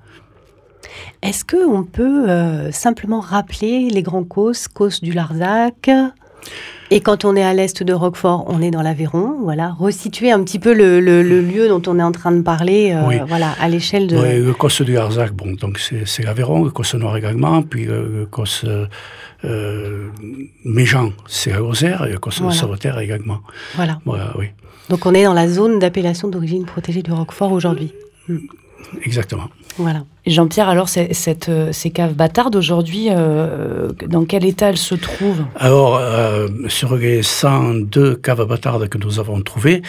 Est-ce qu'on peut simplement rappeler les grands causes, causes du Larzac? Et quand on est à l'est de Roquefort, on est dans l'Aveyron, voilà, resituer un petit peu le, le- le lieu dont on est en train de parler, euh, Oui. voilà, à l'échelle de. Ouais, le Cosse du Larzac, bon, donc c'est l'Aveyron, le Cosse Noir également, puis euh, le Cosse euh, euh, Méjean, c'est la Lozère, et le Cosse Voilà. de Sauveterre également. Voilà. Voilà, oui, Donc on est dans la zone d'appellation d'origine protégée du Roquefort aujourd'hui. exactement. Voilà. Jean-Pierre, alors euh, ces caves bâtardes aujourd'hui, euh, dans quel état elles se trouvent? Alors, sur les 102 caves bâtardes que nous avons trouvées,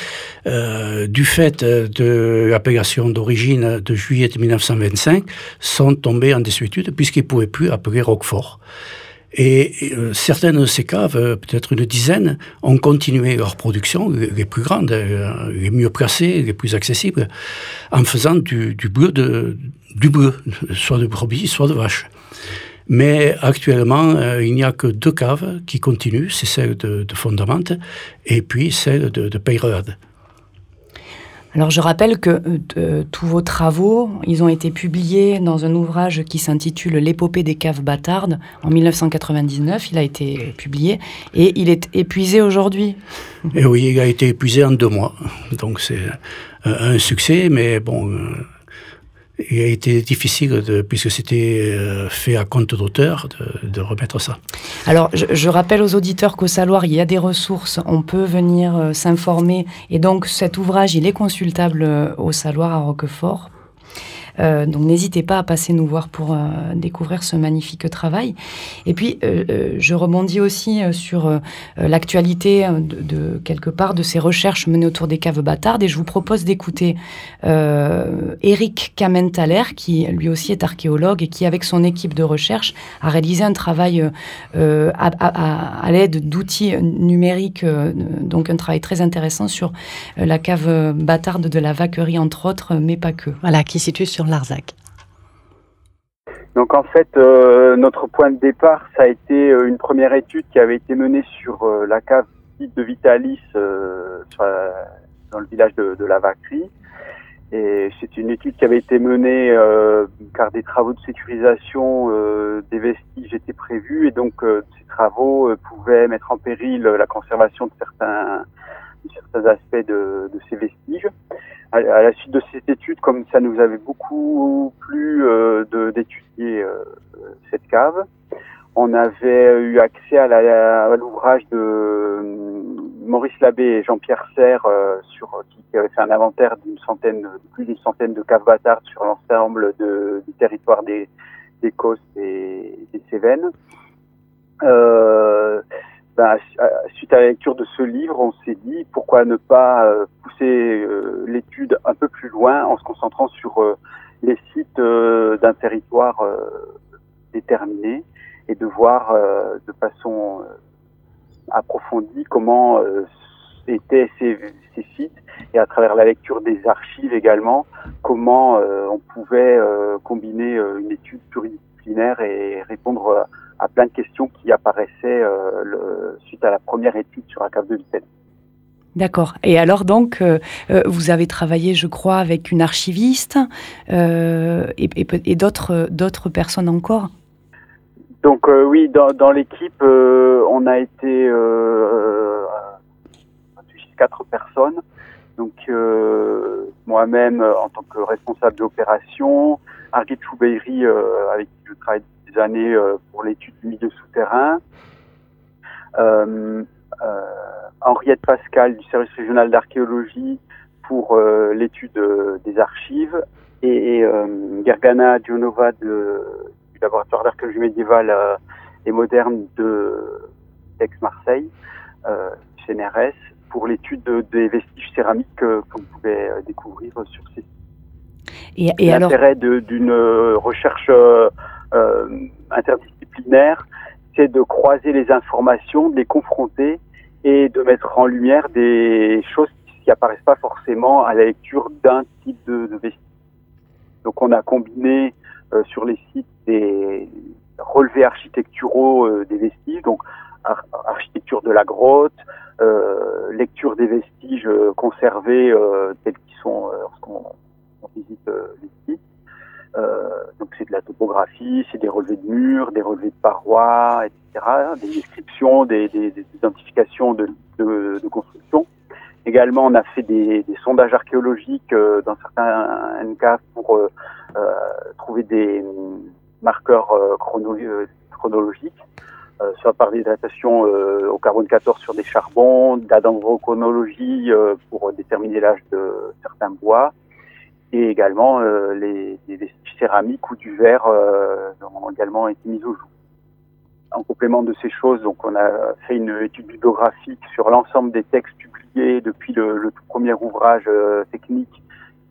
euh, du fait de l'appellation d'origine de juillet 1925, sont tombées en désuétude puisqu'ils ne pouvaient plus appeler Roquefort. Et certaines de ces caves, peut-être une dizaine, ont continué leur production, les plus grandes, les mieux placées, les plus accessibles, en faisant du, du bleu, de, du bleu, soit de brebis, soit de vache. Mais actuellement, euh, il n'y a que deux caves qui continuent, c'est celle de, de Fondamente et puis celle de, de. Alors je rappelle que euh, tous vos travaux, ils ont été publiés dans un ouvrage qui s'intitule L'épopée des caves bâtardes en 1999. Il a été publié et il est épuisé aujourd'hui. Et oui, il a été épuisé en deux mois. Donc c'est euh, un succès, mais bon, euh, il a été difficile, de, puisque c'était euh, fait à compte d'auteur, de, de remettre ça. Alors, je, je rappelle aux auditeurs qu'au Saloir, il y a des ressources, on peut venir euh, s'informer. Et donc, cet ouvrage, il est consultable euh, au Saloir à Roquefort. Euh, donc n'hésitez pas à passer nous voir pour euh, découvrir ce magnifique travail. Et puis euh, je rebondis aussi sur l'actualité de, quelque part de ces recherches menées autour des caves bâtardes et je vous propose d'écouter Eric Kamenthaler qui lui aussi est archéologue et qui avec son équipe de recherche a réalisé un travail à, l'aide d'outils numériques, donc un travail très intéressant sur la cave bâtarde de la vaquerie entre autres, mais pas que. Voilà, qui situe sur Larzac. Donc en fait, euh, notre point de départ, ça a été euh, une première étude qui avait été menée sur euh, la cave de Vitalis dans le village de, de. Et c'est une étude qui avait été menée car des travaux de sécurisation des vestiges étaient prévus et donc ces travaux pouvaient mettre en péril la conservation de certains, aspects de ces vestiges à, la suite de cette étude, comme ça nous avait beaucoup plu euh, d'étudier euh, cette cave, on avait eu accès à l'ouvrage de euh, Maurice Labbé et Jean-Pierre Serre euh, sur qui, avait fait un inventaire d'une centaine, de plus d'une centaine de caves bâtardes sur l'ensemble de- du territoire des, des et des Cévennes. Euh, su- à- suite à la lecture de ce livre, on s'est dit pourquoi ne pas euh, pousser euh, l'étude un peu plus loin en se concentrant sur euh, les sites euh, d'un territoire euh, déterminé et de voir euh, de façon euh, approfondie comment euh, étaient ces, ces sites et à travers la lecture des archives également comment euh, on pouvait euh, combiner euh, une étude pluridisciplinaire et répondre euh, à plein de questions qui apparaissaient euh, le- suite à la première étude sur la cave de Vittel. D'accord. Et alors donc, euh, vous avez travaillé, je crois, avec une archiviste euh, et, et peut- et d'autres d'autres personnes encore? Donc oui, dans, dans l'équipe, on a été quatre personnes. Donc moi-même en tant que responsable d'opération, Argit Choubeiri euh, avec qui je travaille depuis des années euh, pour l'étude du milieu souterrain, euh, Henriette Pascal du service régional d'archéologie pour l'étude des archives. Et, Gergana Dionova du laboratoire d'archéologie médiévale et moderne de d'Aix-Marseille, euh, CNRS, pour l'étude de- des vestiges céramiques qu'on pouvait découvrir sur ces Et, L'intérêt d'une euh, recherche euh, euh, interdisciplinaire, c'est de croiser les informations, de les confronter et de mettre en lumière des choses qui apparaissent pas forcément à la lecture d'un type de, de vestige. Donc on a combiné euh, sur les sites des relevés architecturaux euh, des vestiges, donc ar- architecture de la grotte, euh, lecture des vestiges conservés tels qu'ils sont euh, lorsqu'on on visite euh, les sites. Euh, donc c'est de la c'est des relevés de murs, des relevés de parois, etc., des descriptions, des, identifications de, de, construction. Également, on a fait des, sondages archéologiques euh, dans certains NCAF pour euh, euh, trouver des marqueurs chrono- chronologiques, soit par des datations au carbone 14 sur des charbons, de pour déterminer l'âge de certains bois, et également les, les vestiges céramiques ou du verre euh, ont également été mis au jour. En complément de ces choses, donc on a fait une étude bibliographique sur l'ensemble des textes publiés depuis le, tout premier ouvrage euh, technique qui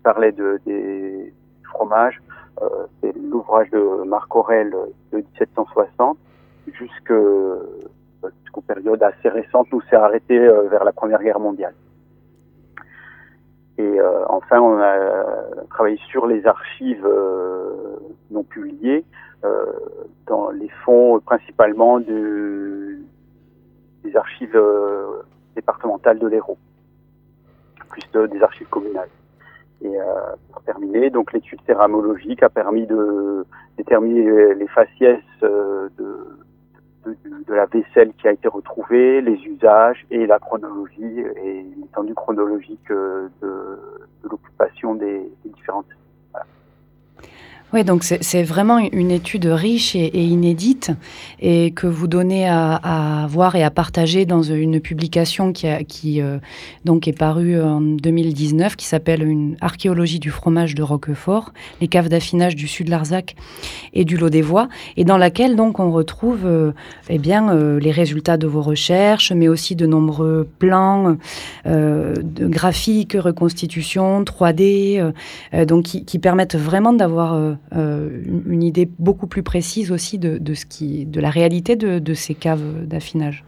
parlait de, des fromages. Euh, C'est l'ouvrage de Marc Aurel de 1760 jusque- jusqu'aux périodes assez récentes où c'est arrêté vers la Première Guerre mondiale. Et euh, enfin, on a travaillé sur les archives euh, non publiées euh, dans les fonds principalement de- des archives euh, départementales de l'Hérault, plus de- des archives communales. Et euh, pour terminer, donc l'étude céramologique a permis de déterminer les- les faciès euh, de, de, de la vaisselle qui a été retrouvée, les usages et la chronologie et l'étendue chronologique euh, de, l'occupation des différentes. Oui, donc c'est vraiment une étude riche et, inédite et que vous donnez à, voir et à partager dans une publication qui, euh, donc est parue en 2019 qui s'appelle une archéologie du fromage de Roquefort, les caves d'affinage du sud de Larzac et du Lot des Voies et dans laquelle donc on retrouve euh, eh bien euh, les résultats de vos recherches, mais aussi de nombreux plans euh, graphiques, reconstitutions, 3D, euh, euh, donc qui, permettent vraiment d'avoir euh, euh, une, une idée beaucoup plus précise aussi de, ce qui, de la réalité de, ces caves d'affinage.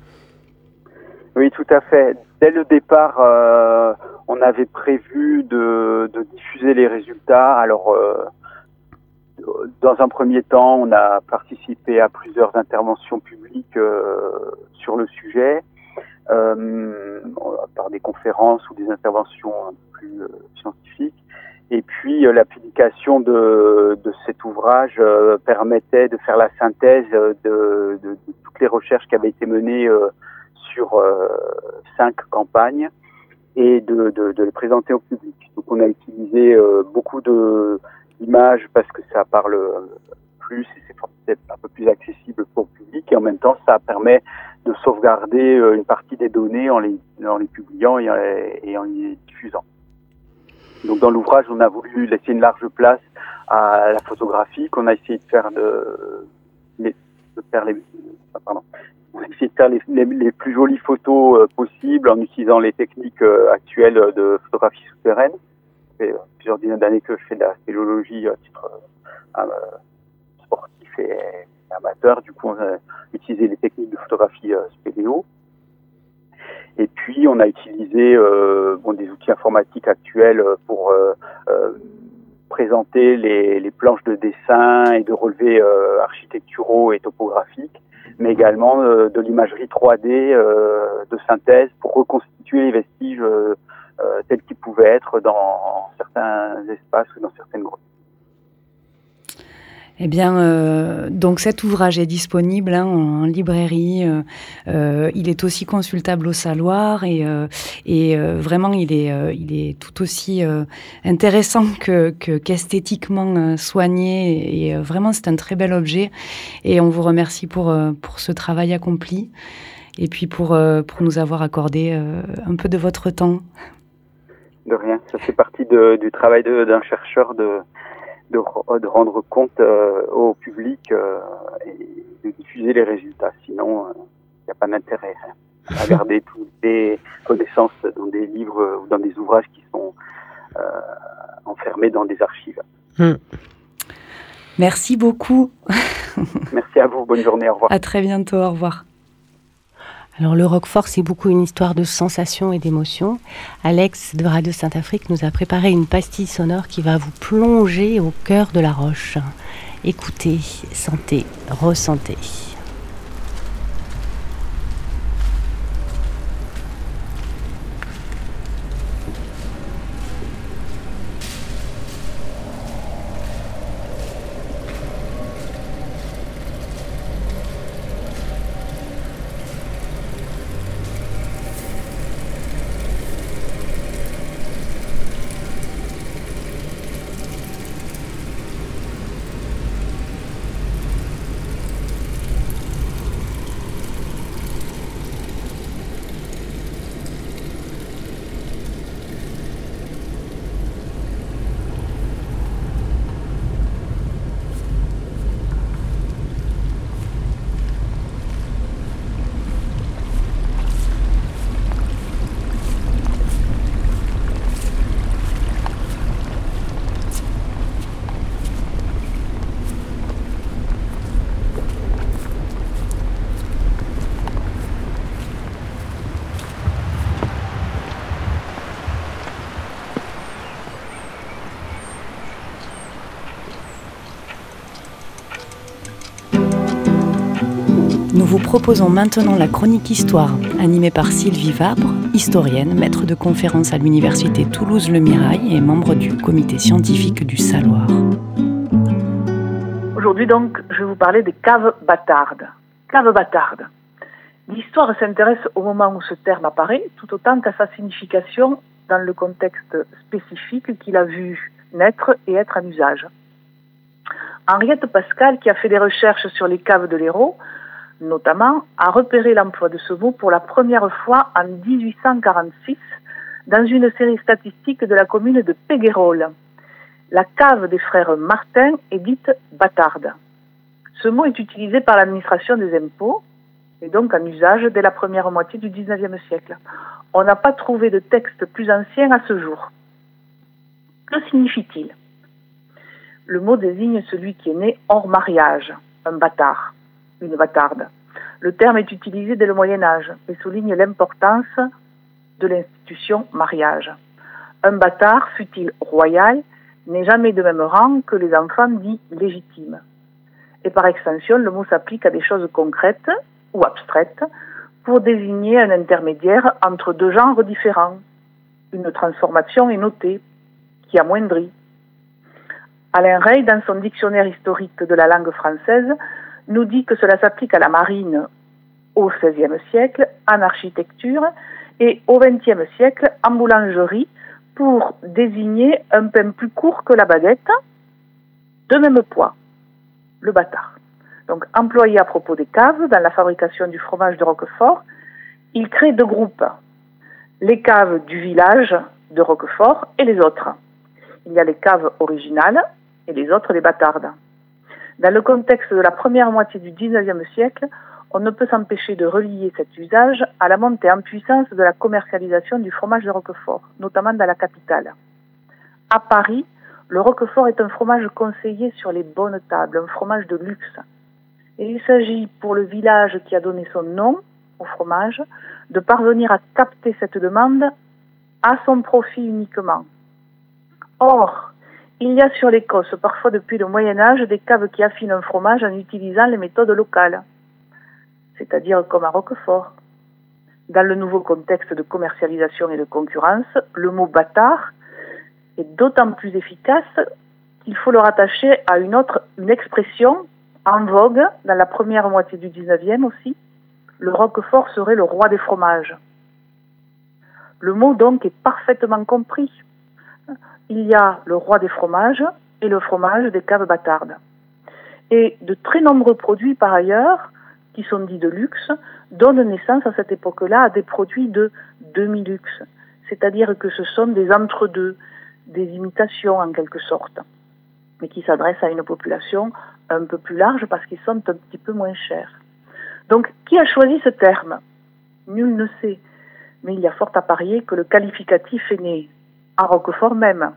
Oui, tout à fait. Dès le départ, euh, on avait prévu de, diffuser les résultats. Alors, euh, dans un premier temps, on a participé à plusieurs interventions publiques euh, sur le sujet, euh, par des conférences ou des interventions un peu plus euh, scientifiques. Et puis, euh, la publication de, de cet ouvrage euh, permettait de faire la synthèse de, de- de toutes les recherches qui avaient été menées euh, sur cinq campagnes et de, de, les présenter au public. Donc on a utilisé beaucoup d'images parce que ça parle plus et c'est un peu plus accessible pour le public et en même temps ça permet de sauvegarder une partie des données en les, en les publiant et en les diffusant. Donc dans l'ouvrage, on a voulu laisser une large place à la photographie, qu'on a essayé de faire de, les, de faire les, ah, pardon, on a essayé de faire les, plus jolies photos euh, possibles en utilisant les techniques euh, actuelles de photographie souterraine. Fait euh, plusieurs dizaines d'années que je fais de la spéléologie à titre sportif et, amateur. Du coup, on a utilisé les techniques de photographie spéléo. Et puis, on a utilisé euh, des outils informatiques actuels pour euh, euh, présenter les, les planches de dessin et de relevés architecturaux et topographiques, mais également de l'imagerie 3D euh, de synthèse pour reconstituer les vestiges tels qu'ils pouvaient être dans certains espaces ou dans certaines grottes. Eh bien, euh, donc cet ouvrage est disponible hein, en, librairie. euh, euh, il est aussi consultable au Saloir et, vraiment, il est, tout aussi intéressant que que- qu'esthétiquement soigné. Et vraiment, c'est un très bel objet. Et on vous remercie pour ce travail accompli et puis pour nous avoir accordé un peu de votre temps. De rien, ça fait partie du travail d'un chercheur de, de, re- de rendre compte euh, au public euh, et de diffuser les résultats. Sinon, il n'y a pas d'intérêt hein, à garder toutes les connaissances dans des livres ou dans des ouvrages qui sont euh, enfermés dans des archives. Merci beaucoup. Merci à vous, bonne journée, au revoir. À très bientôt. Au revoir. Alors le Roquefort, c'est beaucoup une histoire de sensations et d'émotions. Alex de Radio Saint-Afrique nous a préparé une pastille sonore qui va vous plonger au cœur de la roche. Écoutez, sentez, ressentez. Proposons maintenant la chronique Histoire, animée par Sylvie Vabre, historienne, maître de conférence à l'Université Toulouse-Le Mirail et membre du comité scientifique du Saloir. Aujourd'hui donc, je vais vous parler des caves bâtardes. Caves bâtardes. L'histoire s'intéresse au moment où ce terme apparaît, tout autant qu'à sa signification dans le contexte spécifique qu'il a vu naître et être en usage. Henriette Pascal, qui a fait des recherches sur les caves de l'Hérault, notamment, a repéré l'emploi de ce mot pour la première fois en 1846 dans une série statistique de la commune de Péguerolles. La cave des frères Martin est dite bâtarde. Ce mot est utilisé par l'administration des impôts et donc en usage dès la première moitié du XIXe siècle. On n'a pas trouvé de texte plus ancien à ce jour. Que signifie-t-il? Le mot désigne celui qui est né hors mariage, un bâtard, une bâtarde. Le terme est utilisé dès le Moyen Âge et souligne l'importance de l'institution mariage. Un bâtard, fut-il royal, n'est jamais de même rang que les enfants dits légitimes. Et par extension, le mot s'applique à des choses concrètes ou abstraites pour désigner un intermédiaire entre deux genres différents. Une transformation est notée, qui amoindrit. Alain Rey, dans son dictionnaire historique de la langue française, nous dit que cela s'applique à la marine au XVIe siècle, en architecture, et au XXe siècle, en boulangerie, pour désigner un pain plus court que la baguette, de même poids, le bâtard. Donc, employé à propos des caves dans la fabrication du fromage de Roquefort, il crée deux groupes. Les caves du village de Roquefort et les autres. Il y a les caves originales et les autres les bâtardes. Dans le contexte de la première moitié du XIXe siècle, on ne peut s'empêcher de relier cet usage à la montée en puissance de la commercialisation du fromage de Roquefort, notamment dans la capitale. À Paris, le Roquefort est un fromage conseillé sur les bonnes tables, un fromage de luxe. Et il s'agit pour le village qui a donné son nom au fromage de parvenir à capter cette demande à son profit uniquement. Or, il y a sur l'Écosse, parfois depuis le Moyen Âge, des caves qui affinent un fromage en utilisant les méthodes locales, c'est-à-dire comme à Roquefort. Dans le nouveau contexte de commercialisation et de concurrence, le mot bâtard est d'autant plus efficace qu'il faut le rattacher à une autre, une expression en vogue dans la première moitié du 19e aussi. Le Roquefort serait le roi des fromages. Le mot donc est parfaitement compris. Il y a le roi des fromages et le fromage des caves bâtardes. Et de très nombreux produits par ailleurs, qui sont dits de luxe, donnent naissance à cette époque-là à des produits de demi-luxe. C'est-à-dire que ce sont des entre-deux, des imitations en quelque sorte, mais qui s'adressent à une population un peu plus large parce qu'ils sont un petit peu moins chers. Donc, qui a choisi ce terme? Nul ne sait. Mais il y a fort à parier que le qualificatif est né à Roquefort même.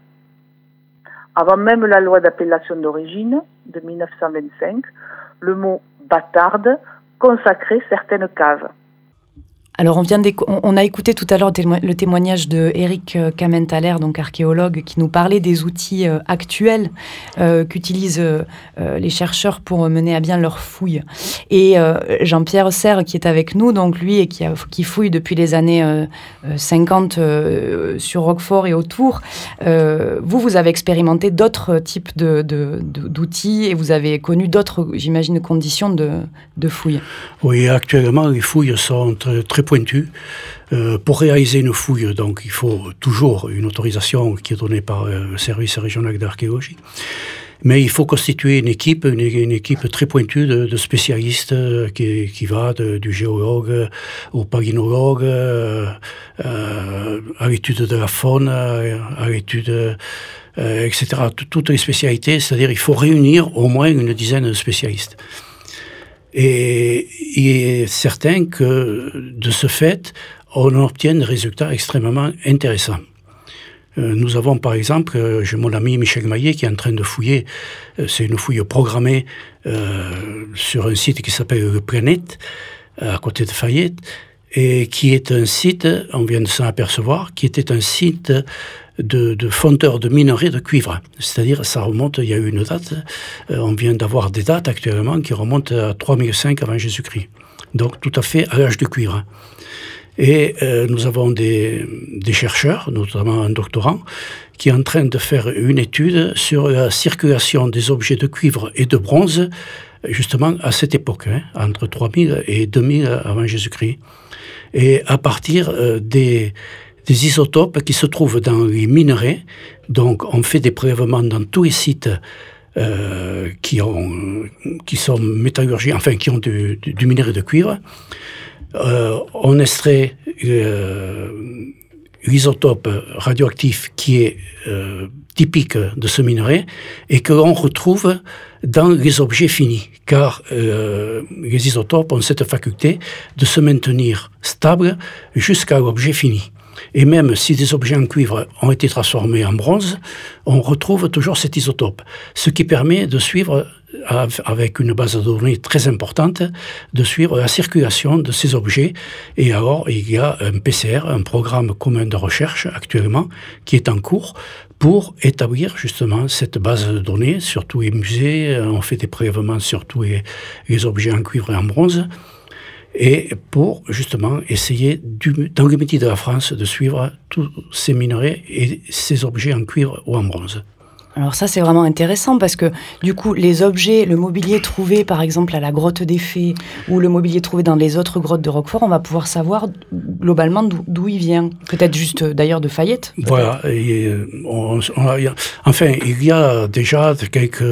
Avant même la loi d'appellation d'origine de 1925, le mot bâtarde consacrait certaines caves. Alors on, vient a écouté tout à l'heure le témoignage de Eric Kamenthaler, donc archéologue, qui nous parlait des outils euh, actuels euh, qu'utilisent euh, les chercheurs pour mener à bien leurs fouilles. Et Jean-Pierre Serre, qui est avec nous, donc lui, et qui, fouille depuis les années 50 sur Roquefort et autour, vous, vous avez expérimenté d'autres types d'outils de, et vous avez connu d'autres, j'imagine, conditions de, de fouilles. Oui, actuellement, les fouilles sont très pointu. Euh, pour réaliser une fouille, donc, il faut toujours une autorisation qui est donnée par euh, le service régional d'archéologie. Mais il faut constituer une équipe, une, équipe très pointue de, spécialistes euh, qui, qui, va du géologue au palynologue, à l'étude de la faune, à l'étude, etc. Toutes les spécialités, c'est-à-dire il faut réunir au moins une dizaine de spécialistes. Et il est certain que de ce fait, on obtient des résultats extrêmement intéressants. Euh, nous avons par exemple, euh, j'ai mon ami Michel Maillet qui est en train de fouiller, euh, c'est une fouille programmée sur un site qui s'appelle Le Planète, à côté de Fayette, et qui est un site, on vient de s'en apercevoir, qui était un site de, de fondeurs de minerais de cuivre. C'est-à-dire, ça remonte, il y a eu une date, euh, on vient d'avoir des dates actuellement qui remontent à 3005 avant Jésus-Christ. donc tout à fait à l'âge de cuivre. Et euh, nous avons des, des, chercheurs, notamment un doctorant, qui est en train de faire une étude sur la circulation des objets de cuivre et de bronze, justement à cette époque, hein, entre 3000 et 2000 avant Jésus-Christ. Et à partir euh, des, des isotopes qui se trouvent dans les minerais, donc on fait des prélèvements dans tous les sites euh, qui, ont, sont enfin qui ont du, minerai de cuivre. Euh, on extrait euh, l'isotope radioactif qui est typique de ce minerai et que l'on retrouve dans les objets finis, car les isotopes ont cette faculté de se maintenir stables jusqu'à l'objet fini. Et même si des objets en cuivre ont été transformés en bronze, on retrouve toujours cet isotope, ce qui permet de suivre, avec une base de données très importante, de suivre la circulation de ces objets. Et alors, il y a un PCR, un programme commun de recherche actuellement, qui est en cours pour établir justement cette base de données sur tous les musées. On fait des prélèvements sur tous les, les objets en cuivre et en bronze et pour justement essayer, dans le métier de la France, de suivre tous ces minerais et ces objets en cuivre ou en bronze. Alors ça, c'est vraiment intéressant parce que du coup, les objets, le mobilier trouvé par exemple à la grotte des Fées ou le mobilier trouvé dans les autres grottes de Roquefort, on va pouvoir savoir globalement d'où il vient. Peut-être juste d'ailleurs de Fayette. Voilà. Et on, on a, enfin, il y a déjà quelques,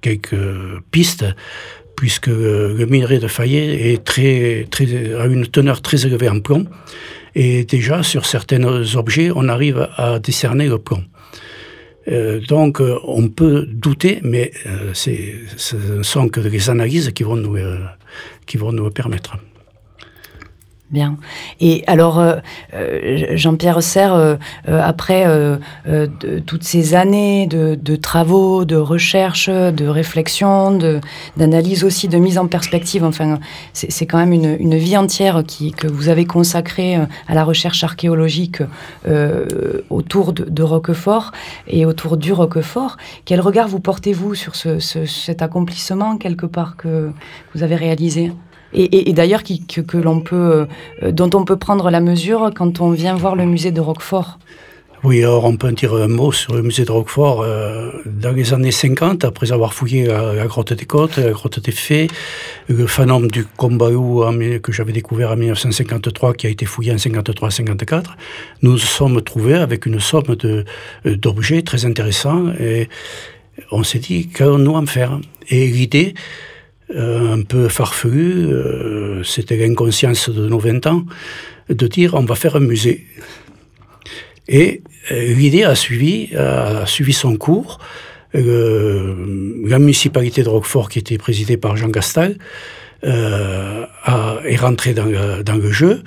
quelques pistes puisque le minerai de Fayet est très, très, a une teneur très élevée en plomb. Et déjà, sur certains objets, on arrive à décerner le plomb. Euh, donc, euh, on peut douter, mais euh, ce ne sont que des analyses qui vont nous, qui vont nous permettre. Bien. Et alors, euh, Jean-Pierre Serre, euh, après euh, toutes ces années de, travaux, de recherche, de réflexion, d'analyse aussi, de mise en perspective, enfin, c'est quand même une, vie entière que vous avez consacrée à la recherche archéologique autour de, Roquefort et autour du Roquefort. Quel regard vous portez-vous sur ce, ce, cet accomplissement, quelque part, que vous avez réalisé? Et, d'ailleurs que, l'on peut, euh, dont on peut prendre la mesure quand on vient voir le musée de Roquefort. Oui, alors on peut dire un mot sur le musée de Roquefort. Euh, dans les années 50, après avoir fouillé la, la grotte des Côtes, la grotte des Fées, le phanome du Combalou que j'avais découvert en 1953, qui a été fouillé en 53-54, nous sommes trouvés avec une somme d'objets très intéressants et on s'est dit qu'allons-nous en faire? Et l'idée, euh, un peu farfelu, euh, c'était l'inconscience de nos 20 ans, de dire on va faire un musée. Et euh, l'idée a suivi, a suivi son cours. Euh, la municipalité de Roquefort, qui était présidée par Jean Gastal, euh, a, est rentrée dans le, jeu.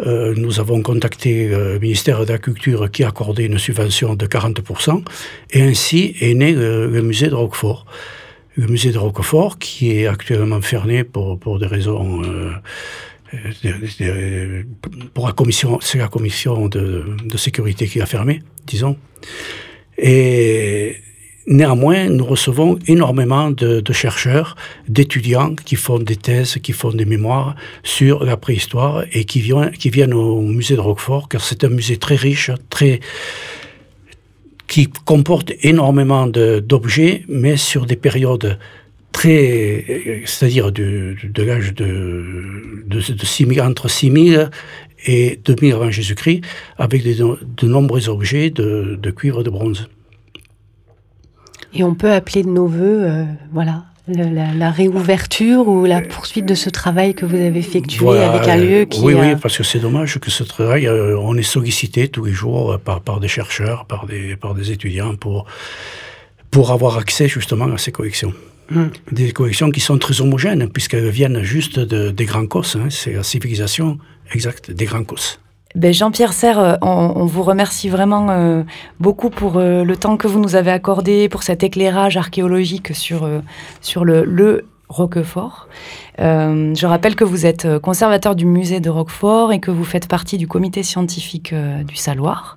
Euh, nous avons contacté le ministère de la Culture qui a accordé une subvention de 40%, et ainsi est né le, le musée de Roquefort le musée de Roquefort, qui est actuellement fermé pour, pour des raisons... Euh, de, pour la commission, c'est la commission de, de sécurité qui a fermé, disons. Et néanmoins, nous recevons énormément de, de chercheurs, d'étudiants qui font des thèses, qui font des mémoires sur la préhistoire et qui viennent, qui viennent au musée de Roquefort, car c'est un musée très riche, très qui comporte énormément d'objets, mais sur des périodes très, c'est-à-dire de, l'âge de, de, de 6000, entre 6000 et 2000 avant Jésus-Christ, avec de nombreux objets de, de cuivre de bronze. Et on peut appeler de nos voeux, euh, voilà, la, la, réouverture ou la poursuite de ce travail que vous avez effectué voilà, avec un lieu qui... Oui, a... oui, parce que c'est dommage que ce travail, euh, on est sollicité tous les jours euh, par, par des chercheurs, par des, par des étudiants pour, pour avoir accès justement à ces collections. Mmh. Des collections qui sont très homogènes puisqu'elles viennent juste de, des grands cosses, hein, c'est la civilisation exacte des grands cosses. Ben Jean-Pierre Serre, euh, on, vous remercie vraiment euh, beaucoup pour euh, le temps que vous nous avez accordé, pour cet éclairage archéologique sur, le, Roquefort. Je rappelle que vous êtes conservateur du musée de Roquefort et que vous faites partie du comité scientifique du Saloir.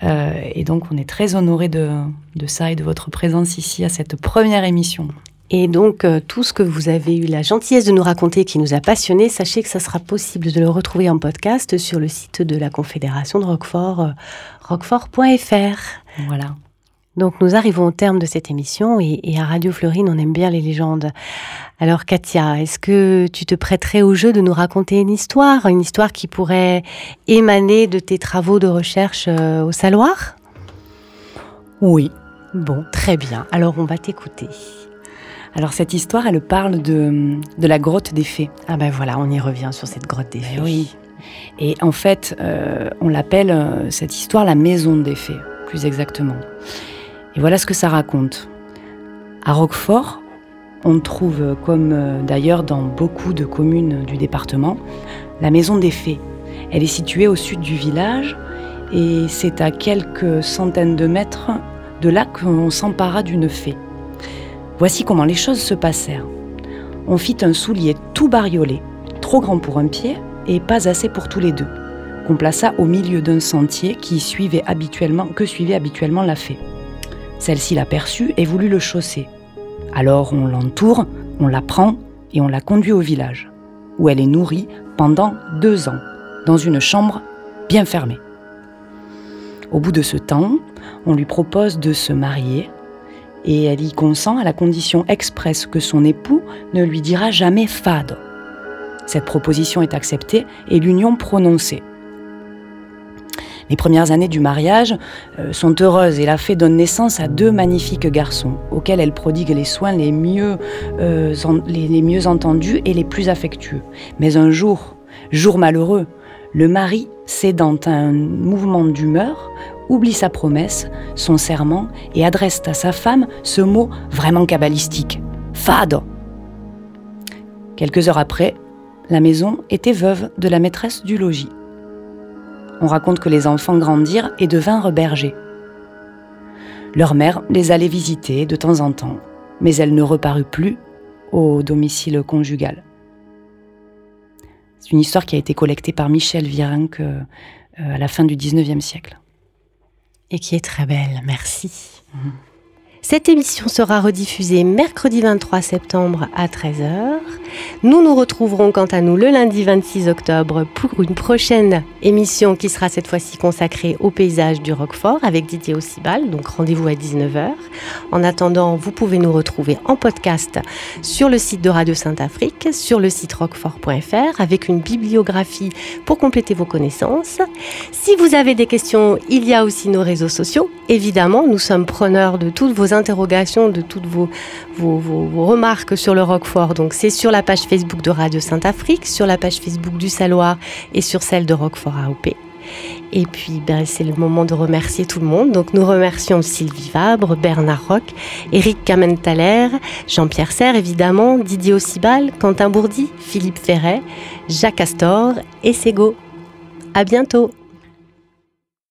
et donc, on est très honoré de ça et de votre présence ici à cette première émission. Et donc, euh, tout ce que vous avez eu la gentillesse de nous raconter qui nous a passionnés, sachez que ça sera possible de le retrouver en podcast sur le site de la Confédération de Roquefort, euh, roquefort.fr. Voilà. Donc, nous arrivons au terme de cette émission et, et à Radio Fleurine, on aime bien les légendes. Alors, Katia, est-ce que tu te prêterais au jeu de nous raconter une histoire, une histoire qui pourrait émaner de tes travaux de recherche euh, au Saloir? Oui. Bon, très bien. Alors, on va t'écouter. Alors cette histoire, elle parle de, de la grotte des fées. Ah ben voilà, on y revient sur cette grotte des fées. Eh oui. Et en fait, euh, on l'appelle euh, cette histoire la maison des fées, plus exactement. Et voilà ce que ça raconte. À Roquefort, on trouve, euh, comme euh, d'ailleurs dans beaucoup de communes du département, la maison des fées. Elle est située au sud du village et c'est à quelques centaines de mètres de là qu'on s'empara d'une fée. Voici comment les choses se passèrent. On fit un soulier tout bariolé, trop grand pour un pied et pas assez pour tous les deux, qu'on plaça au milieu d'un sentier qui suivait habituellement, que suivait habituellement la fée. Celle-ci l'aperçut et voulut le chausser. Alors on l'entoure, on la prend et on la conduit au village, où elle est nourrie pendant deux ans, dans une chambre bien fermée. Au bout de ce temps, on lui propose de se marier et elle y consent à la condition expresse que son époux ne lui dira jamais fade. Cette proposition est acceptée et l'union prononcée. Les premières années du mariage euh, sont heureuses et la fée donne naissance à deux magnifiques garçons auxquels elle prodigue les soins les mieux, euh, les mieux entendus et les plus affectueux. Mais un jour, jour malheureux, le mari, cédant à un mouvement d'humeur, oublie sa promesse, son serment et adresse à sa femme ce mot vraiment cabalistique fado. Quelques heures après, la maison était veuve de la maîtresse du logis. On raconte que les enfants grandirent et devinrent bergers. Leur mère les allait visiter de temps en temps, mais elle ne reparut plus au domicile conjugal. C'est une histoire qui a été collectée par Michel Virenque euh, à la fin du 19e siècle. Et qui est très belle, merci. Cette émission sera rediffusée mercredi 23 septembre à 13h. Nous nous retrouverons quant à nous le lundi 26 octobre pour une prochaine émission qui sera cette fois-ci consacrée au paysage du Roquefort avec Didier Ossibal, donc rendez-vous à 19h. En attendant, vous pouvez nous retrouver en podcast sur le site de Radio Sainte-Afrique, sur le site roquefort.fr avec une bibliographie pour compléter vos connaissances. Si vous avez des questions, il y a aussi nos réseaux sociaux. Évidemment, nous sommes preneurs de toutes vos interrogations, de toutes vos, vos, vos- remarques sur le Roquefort. Donc, c'est sur la page Facebook de Radio Sainte-Afrique, sur la page Facebook du Saloir et sur celle de Roquefort AOP. Et puis, ben, c'est le moment de remercier tout le monde. Donc, nous remercions Sylvie Vabre, Bernard Roch, Éric Kamentaler, Jean-Pierre Serre, évidemment, Didier Ossibal, Quentin Bourdi, Philippe Ferret, Jacques Astor et Sego. À bientôt!